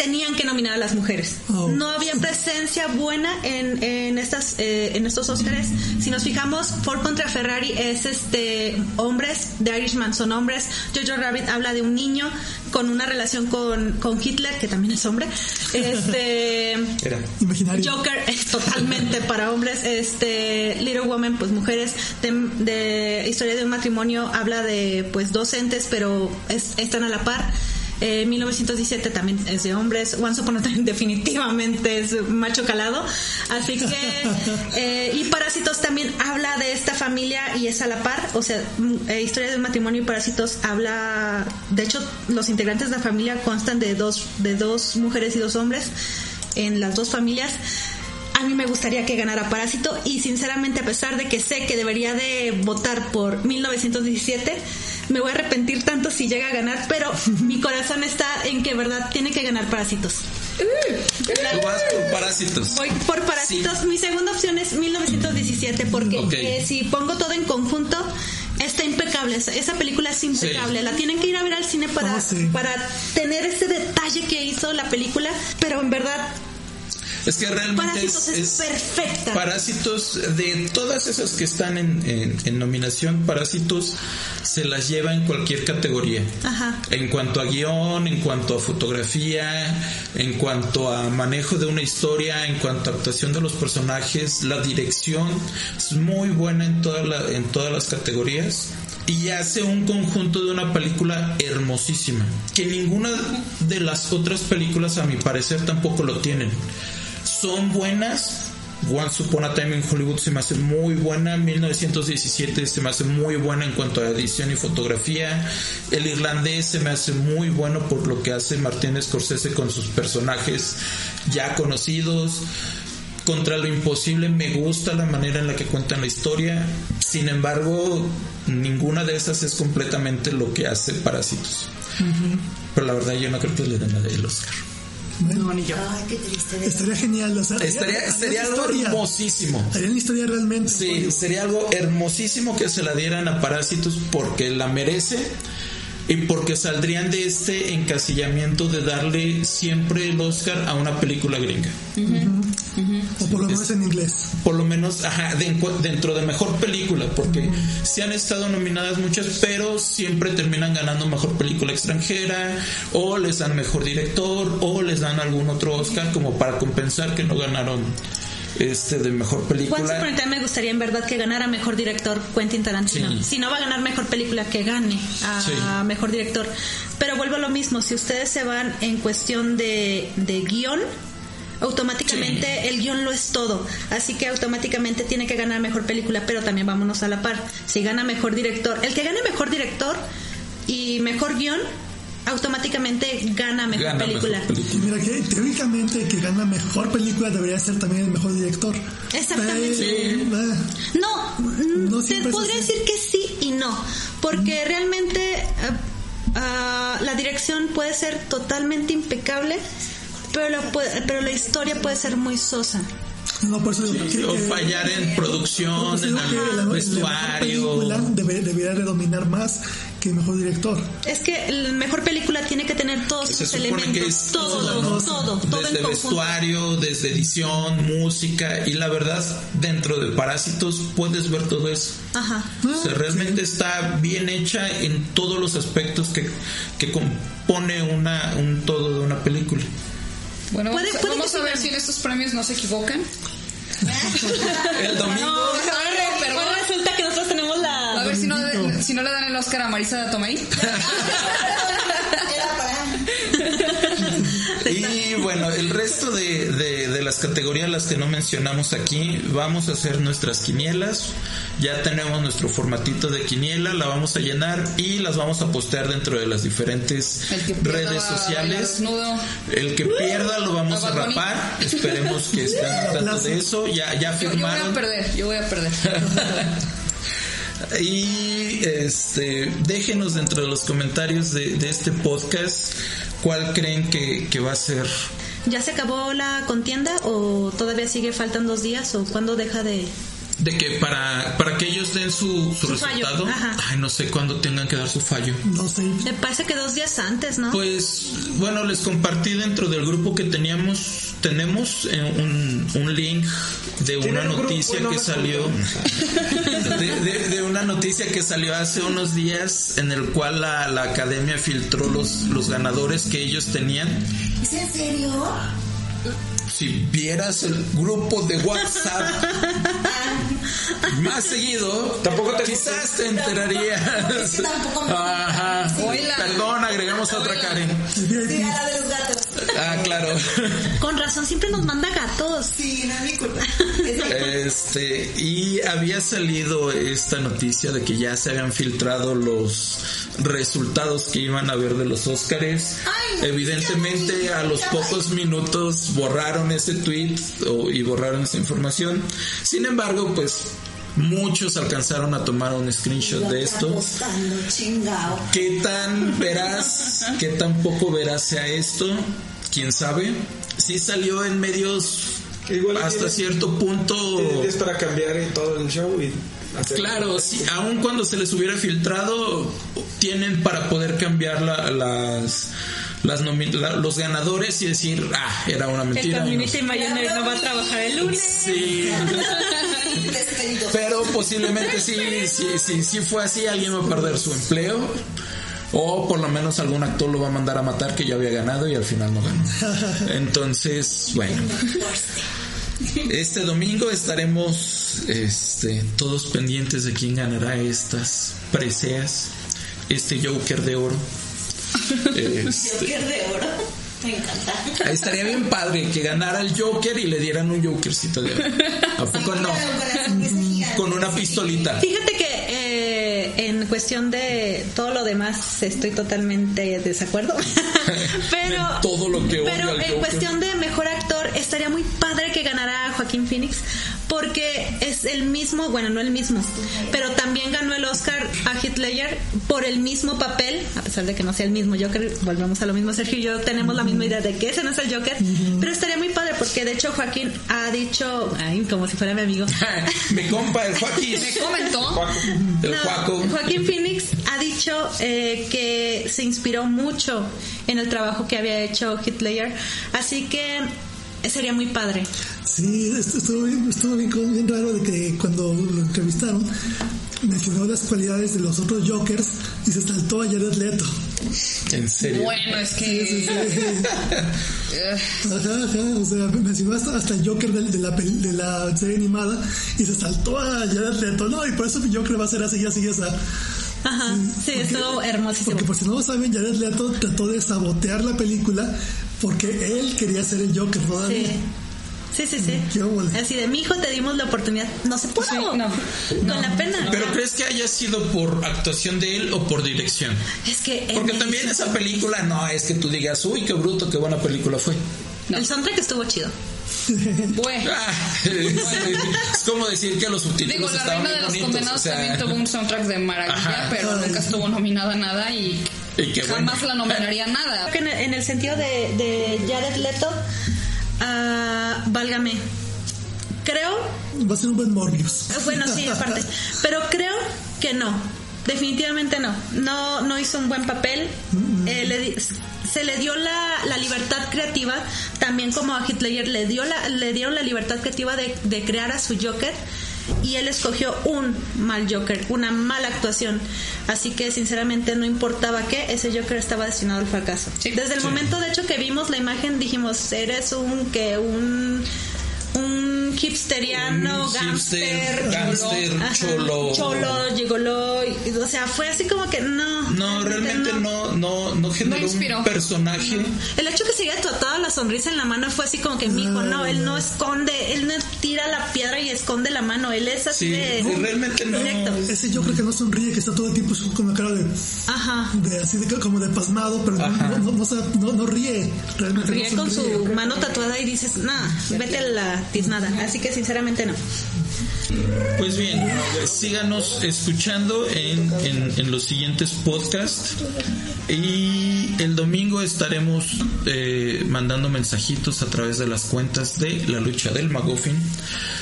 tenían que nominar a las mujeres. Oh. No había presencia buena en, en estas eh, en estos Óscares. Si nos fijamos, Ford contra Ferrari es este hombres, The Irishman son hombres, Jojo Rabbit habla de un niño con una relación con, con Hitler, que también es hombre. Este [LAUGHS] Era. Imaginario. Joker es totalmente para hombres. Este Little Woman, pues mujeres de, de historia de un matrimonio habla de pues docentes, pero es- están a la par. Eh, 1917 también es de hombres. Once Upon a Time [LAUGHS] definitivamente es macho calado. Así que [LAUGHS] eh, y Parásitos también habla de esta familia y es a la par. O sea, mm, eh, historia de un matrimonio y Parásitos habla. De hecho, los integrantes de la familia constan de dos de dos mujeres y dos hombres en las dos familias. A mí me gustaría que ganara Parásito y sinceramente a pesar de que sé que debería de votar por 1917, me voy a arrepentir tanto si llega a ganar, pero [LAUGHS] mi corazón está en que verdad tiene que ganar Parásitos. Tú vas por Parásitos. Voy por Parásitos. Mi segunda opción es 1917 porque eh, si pongo todo en conjunto está impecable. Esa, película es impecable. La tienen que ir a ver al cine para, Oh, sí. para tener ese detalle que hizo la película, pero en verdad Es que realmente Parásitos es, perfecta. Parásitos, de todas esas que están en, en- en nominación, Parásitos se las lleva en cualquier categoría. Ajá. En cuanto a guion, en cuanto a fotografía, en cuanto a manejo de una historia, en cuanto a actuación de los personajes, la dirección es muy buena en, toda la- en todas las categorías. Y hace un conjunto de una película hermosísima, que ninguna de las otras películas a mi parecer tampoco lo tienen. Son buenas, Once Upon a Time in Hollywood se me hace muy buena, 1917 se me hace muy buena en cuanto a edición y fotografía, el irlandés se me hace muy bueno por lo que hace Martin Scorsese con sus personajes ya conocidos. Contra lo imposible me gusta la manera en la que cuentan la historia, sin embargo ninguna de esas es completamente lo que hace Parásitos. Pero la verdad yo no creo que le den la del Oscar. Bueno, Ay, qué triste. estaría genial. O sea, Estaría, haría- sería haría algo historia. hermosísimo. Harían la historia realmente. Sí, sería algo hermosísimo que se la dieran a Parásitos porque la merece porque saldrían de este encasillamiento de darle siempre el Oscar a una película gringa. O por lo menos en inglés. por lo menos ajá, de- dentro de mejor película, porque sí han estado nominadas muchas, pero siempre terminan ganando mejor película extranjera, o les dan mejor director, o les dan algún otro Oscar como para compensar que no ganaron este de mejor Once película. Upon a Time me gustaría en verdad que ganara mejor director Quentin Tarantino. Sí. Si no va a ganar mejor película, que gane a Sí. mejor director. Pero vuelvo a lo mismo, si ustedes se van en cuestión de, de guion, automáticamente el guion lo es todo. Así que automáticamente tiene que ganar mejor película, pero también vámonos a la par. Si gana mejor director, el que gane mejor director y mejor guion, automáticamente gana mejor Gana película. mejor película. Y mira que teóricamente que gana mejor película debería ser también el mejor director. Exactamente. Pero, eh, No, mm, No te podría decir que sí y no, porque realmente eh, ah, la dirección puede ser totalmente impecable, pero la, pero la historia puede ser muy sosa. no, por eso digo que- o fallar en producción, en vestuario. debería de dominar más que mejor director. Es que la mejor película tiene que tener todos Se sus supone elementos, que es todo, todo, todo, ¿no? todo, todo desde en conjunto. vestuario, desde edición, música y la verdad dentro de Parásitos puedes ver todo eso. Ajá. O sea, realmente está bien hecha en todos los aspectos que, que compone una, un todo de una película. Bueno, Puede- vamos, a- puede vamos a sí ver si en estos premios no se equivocan. [LAUGHS] El domingo, Ay, perdón. Ahora resulta que nosotros tenemos A ver si no, si no le dan el Oscar a Marisa Tomei. Era para. y bueno, el resto de, de- de las categorías, las que no mencionamos aquí, vamos a hacer nuestras quinielas. Ya tenemos nuestro formatito de quiniela, la vamos a llenar y las vamos a postear dentro de las diferentes redes sociales. El que pierda lo vamos A rapar. Esperemos que estén al tanto de eso. Ya, ya Yo, yo voy a firmaron. perder, yo voy a perder. [LAUGHS] Y este, déjenos dentro de los comentarios de, de este podcast cuál creen que, que va a ser. ¿Ya se acabó la contienda o todavía sigue faltan dos días o cuándo deja de... De que para, para que ellos den su, su Su fallo, resultado, ajá. ay, no sé cuándo tengan que dar su fallo. No sé. Me parece que dos días antes, ¿no? Pues bueno, les compartí dentro del grupo que teníamos, tenemos eh, un, un link de una noticia No que salió, [LAUGHS] de, de- de una noticia que salió hace unos días en el cual la, la academia filtró los, los ganadores que ellos tenían. ¿Es en serio? Si vieras el grupo de WhatsApp más seguido, Tampoco te quizás te enterarías. Es que tampoco me- Ajá. Perdón, agregamos a otra Karen. Sí, a la de los gatos. Ah, claro. [LAUGHS] Con razón, siempre nos manda gatos. Sí, no es mi culpa. Es- [LAUGHS] Este, y había salido esta noticia de que ya se habían filtrado los resultados que iban a ver de los Óscares. Ay, no, Evidentemente, a los pocos minutos borraron ese tweet o- y borraron esa información. Sin embargo, pues muchos alcanzaron a tomar un screenshot de esto. Apostando. ¿Qué tan veraz, [LAUGHS] qué tan poco veraz sea esto? ¿Quién sabe? Sí salió en medios Igual hasta tiene- cierto punto... Es para cambiar todo el show y hacer. Claro, sí, aun cuando se les hubiera filtrado, tienen para poder cambiar la- las, las nomi- la- los ganadores y decir, ah, era una mentira. Y no Mayonnaise no va a trabajar el lunes. Sí, [LAUGHS] pero posiblemente sí, sí, sí, sí fue así, alguien va a perder su empleo. O por lo menos algún actor lo va a mandar a matar que ya había ganado y al final no ganó. [LAUGHS] Entonces, bueno. Este domingo estaremos este, todos pendientes de quién ganará estas preseas. Este Joker de oro. [LAUGHS] Este, Joker de oro. Me encanta. estaría bien padre que ganara el Joker y le dieran un Jokercito de oro. ¿A poco no? Con una pistolita. Fíjate que en cuestión de todo lo demás estoy totalmente desacuerdo. [LAUGHS] pero De todo lo que odia pero en cuestión de mejor actor estaría muy padre que ganara Joaquín Phoenix porque es el mismo, bueno, no el mismo, pero también ganó el Oscar a Heath Ledger por el mismo papel, a pesar de que no sea el mismo Joker, volvemos a lo mismo Sergio y yo tenemos la misma idea de que ese no es el Joker, pero estaría muy padre porque de hecho Joaquín ha dicho, ay, como si fuera mi amigo. [LAUGHS] Mi compa, el Joaquín. Me comentó. El No. Joaquín Phoenix ha dicho eh, que se inspiró mucho en el trabajo que había hecho Heath Ledger. Así que sería muy padre. Sí, esto- estuvo bien, estuvo bien, bien raro de que cuando lo entrevistaron mencionó las cualidades de los otros Jokers y se saltó a Jared Leto. En serio. Bueno, es que. Ajá, ajá, o sea, mencionó hasta, hasta el Joker del- de, la, de la serie animada y se saltó a Jared Leto. No, y por eso mi Joker va a ser así, así, así. Ajá, sí, estuvo hermosísimo. Porque por si no lo saben, Jared Leto trató de sabotear la película porque él quería ser el Joker Sí. todavía. Sí, sí, sí. Óvole. Así de, mi hijo, te dimos la oportunidad. No se pudo. Sí, no. Con la pena. Pero ¿crees que haya sido por actuación de él o por dirección? Es que. Porque también esa película no es que tú digas, uy, qué bruto, qué buena película fue. El soundtrack estuvo chido. [LAUGHS] Bueno. Ah, [LAUGHS] es como decir que los subtítulos Digo, la estaban reina de los bonitos. condenados o sea, también tuvo un soundtrack de maravilla, Ajá. pero nunca estuvo nominada a nada y, Y bueno. jamás la nominaría nada. Creo que en el, en el sentido de, de Jared Leto, ah, válgame. Creo Va a ser un buen Morbius. Bueno, sí, aparte. Pero creo que no. Definitivamente no. No, no hizo un buen papel. Eh, le se le dio la, la libertad creativa, también como a Hitler le dio la, le dieron la libertad creativa de, de crear a su Joker y él escogió un mal Joker, una mala actuación. Así que sinceramente no importaba qué, ese Joker estaba destinado al fracaso. Sí. Desde el momento de hecho que vimos la imagen dijimos, eres un que un hipsteriano, Un gangster, gangster, Ajá, cholo. cholo, gigoló, y- o sea, fue así como que no. No, realmente no, no, no generó inspiró. un personaje. El hecho que se haya tratado la sonrisa en la mano fue así como que mi hijo, no, él no esconde, él no tira la piedra y esconde la mano, él es así Sí, de realmente no. directo. Ese yo creo que no sonríe, que está todo el tiempo con la cara de, Ajá. de así de, como de pasmado, pero no, no, no, no, no- no ríe. Realmente Ríe no con su mano tatuada y dices, nah, vete a la tiznada. Así que sinceramente no. Pues bien, síganos escuchando en, los siguientes podcasts y el domingo estaremos eh, mandando mensajitos a través de las cuentas de la lucha del Magoffin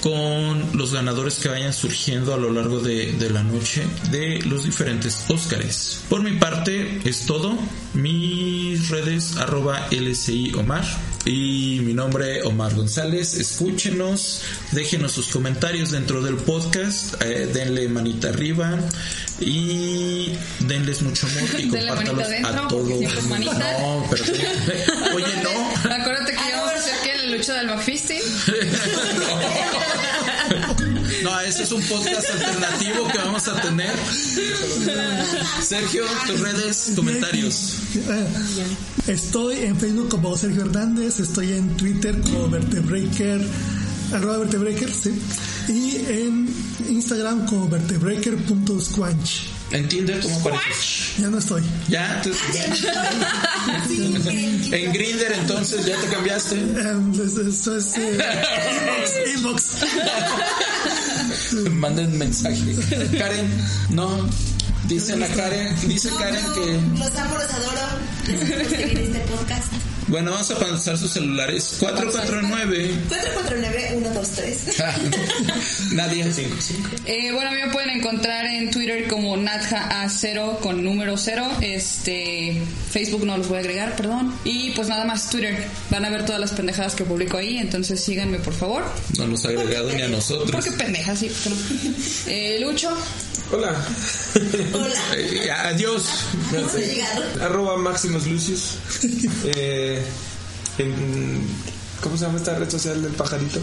con los ganadores que vayan surgiendo a lo largo de, de la noche de los diferentes Óscares. Por mi parte es todo. Mis redes arroba LSI Omar y mi nombre Omar González. Escúchenos, déjenos sus comentarios dentro del podcast, eh, denle manita arriba y denles mucho amor y [LAUGHS] compártalos a todo. porque siempre es manita. No, pero [LAUGHS] oye no. Acuérdate que íbamos a hacer que la lucha del McFisty. [LAUGHS] No, ese es un podcast alternativo que vamos a tener. Sergio, tus redes, comentarios. Estoy en Facebook como Sergio Hernández, estoy en Twitter como Vertebreaker, arroba Vertebreaker, sí, y en Instagram como vertebreaker.squanch. En Tinder, ¿cómo apareces? Ya no estoy. Ya, entonces, [LAUGHS] en Grinder entonces ya te cambiaste. Es- Esto es eh, inbox. [LAUGHS] inbox. Manden mensaje. Karen, no. Dicen a Karen, dice Karen que. Los amo, los adoro. Por seguir este podcast. Bueno, vamos a pasar sus celulares. 449. 449-123. [LAUGHS] [LAUGHS] Nadie. Eh, bueno, a mí me pueden encontrar en Twitter como natja0 con número 0. Este, Facebook no los voy a agregar, perdón. Y pues nada más Twitter. Van a ver todas las pendejadas que publico ahí, entonces síganme por favor. No nos ha agregado ni a nosotros. Porque pendejas, sí. pero- [LAUGHS] Eh, Lucho, Hola. Hola. [LAUGHS] Eh, adiós. Arroba Maximus Lucius. [LAUGHS] Eh, en- ¿Cómo se llama esta red social del pajarito?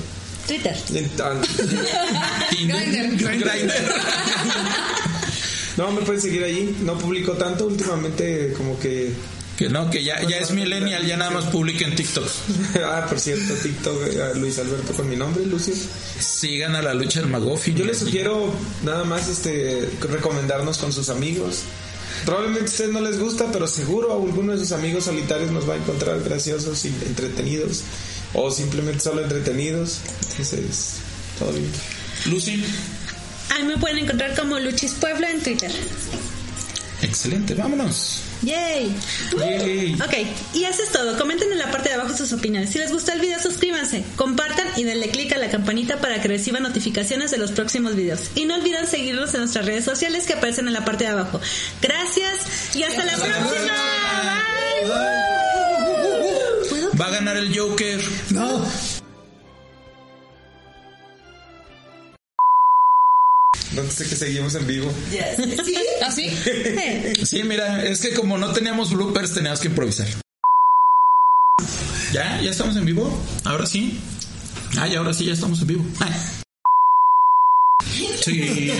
Twitter. En- [LAUGHS] Tinder. Grindr. Grindr. no, me pueden seguir allí. No publico tanto últimamente, como que. Que no, que ya, ya es millennial, ya nada más publica en TikTok. [LAUGHS] ah, por cierto, TikTok, eh, Luis Alberto con mi nombre, Lucius. Sigan a la lucha del Magoffin. Yo les sugiero nada más este recomendarnos con sus amigos. Probablemente a ustedes no les gusta, pero seguro a alguno de sus amigos solitarios nos va a encontrar graciosos y entretenidos. O simplemente solo entretenidos. Entonces, todo bien. Lucy. A mí me pueden encontrar como Luchis Puebla en Twitter. Excelente, vámonos. Yay. Yay. Ok, y eso es todo. Comenten en la parte de abajo sus opiniones. Si les gustó el video, suscríbanse, compartan y denle click a la campanita para que reciban notificaciones de los próximos videos. Y no olviden seguirnos en nuestras redes sociales que aparecen en la parte de abajo. Gracias y hasta la próxima. Bye. ¿Puedo Va a ganar el Joker. No, No sé que seguimos en vivo. Ya, sí. ¿Ah, sí? [LAUGHS] Sí, mira, es que como no teníamos bloopers, teníamos que improvisar. ¿Ya? ¿Ya estamos en vivo? ¿Ahora sí? Ay, ahora sí, ya estamos en vivo. Ay. [LAUGHS] Sí. [LAUGHS]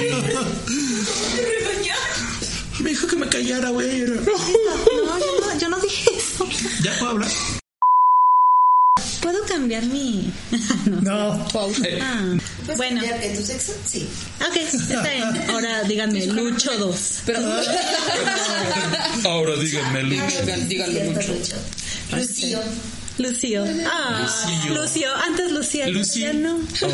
Me dijo que me callara, güey. No, yo no, yo no dije eso. ¿Ya puedo hablar? ¿Puedo cambiar mi...? [LAUGHS] no. no. Eh, Ah, ¿Puedes bueno, cambiar que tu sexo? Sí. ok, está bien. Ahora díganme, [LAUGHS] Lucho 2. Pero. [LAUGHS] ahora díganme, Lucho. Díganlo. Lucho. Lucio. Lucio. Ah, Lucio. Lucio. Antes Lucía. Lucy. Ya no. Oh.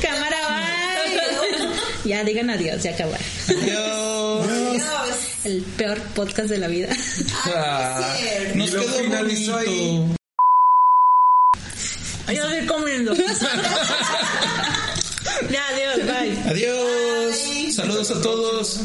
Cámara, bye. Ya digan adiós, ya acabar. Adiós. Dios. El peor podcast de la vida. Ah, nos quedó finalizó ahí. Yo estoy comiendo. ya, adiós, bye. Adiós. Saludos a todos.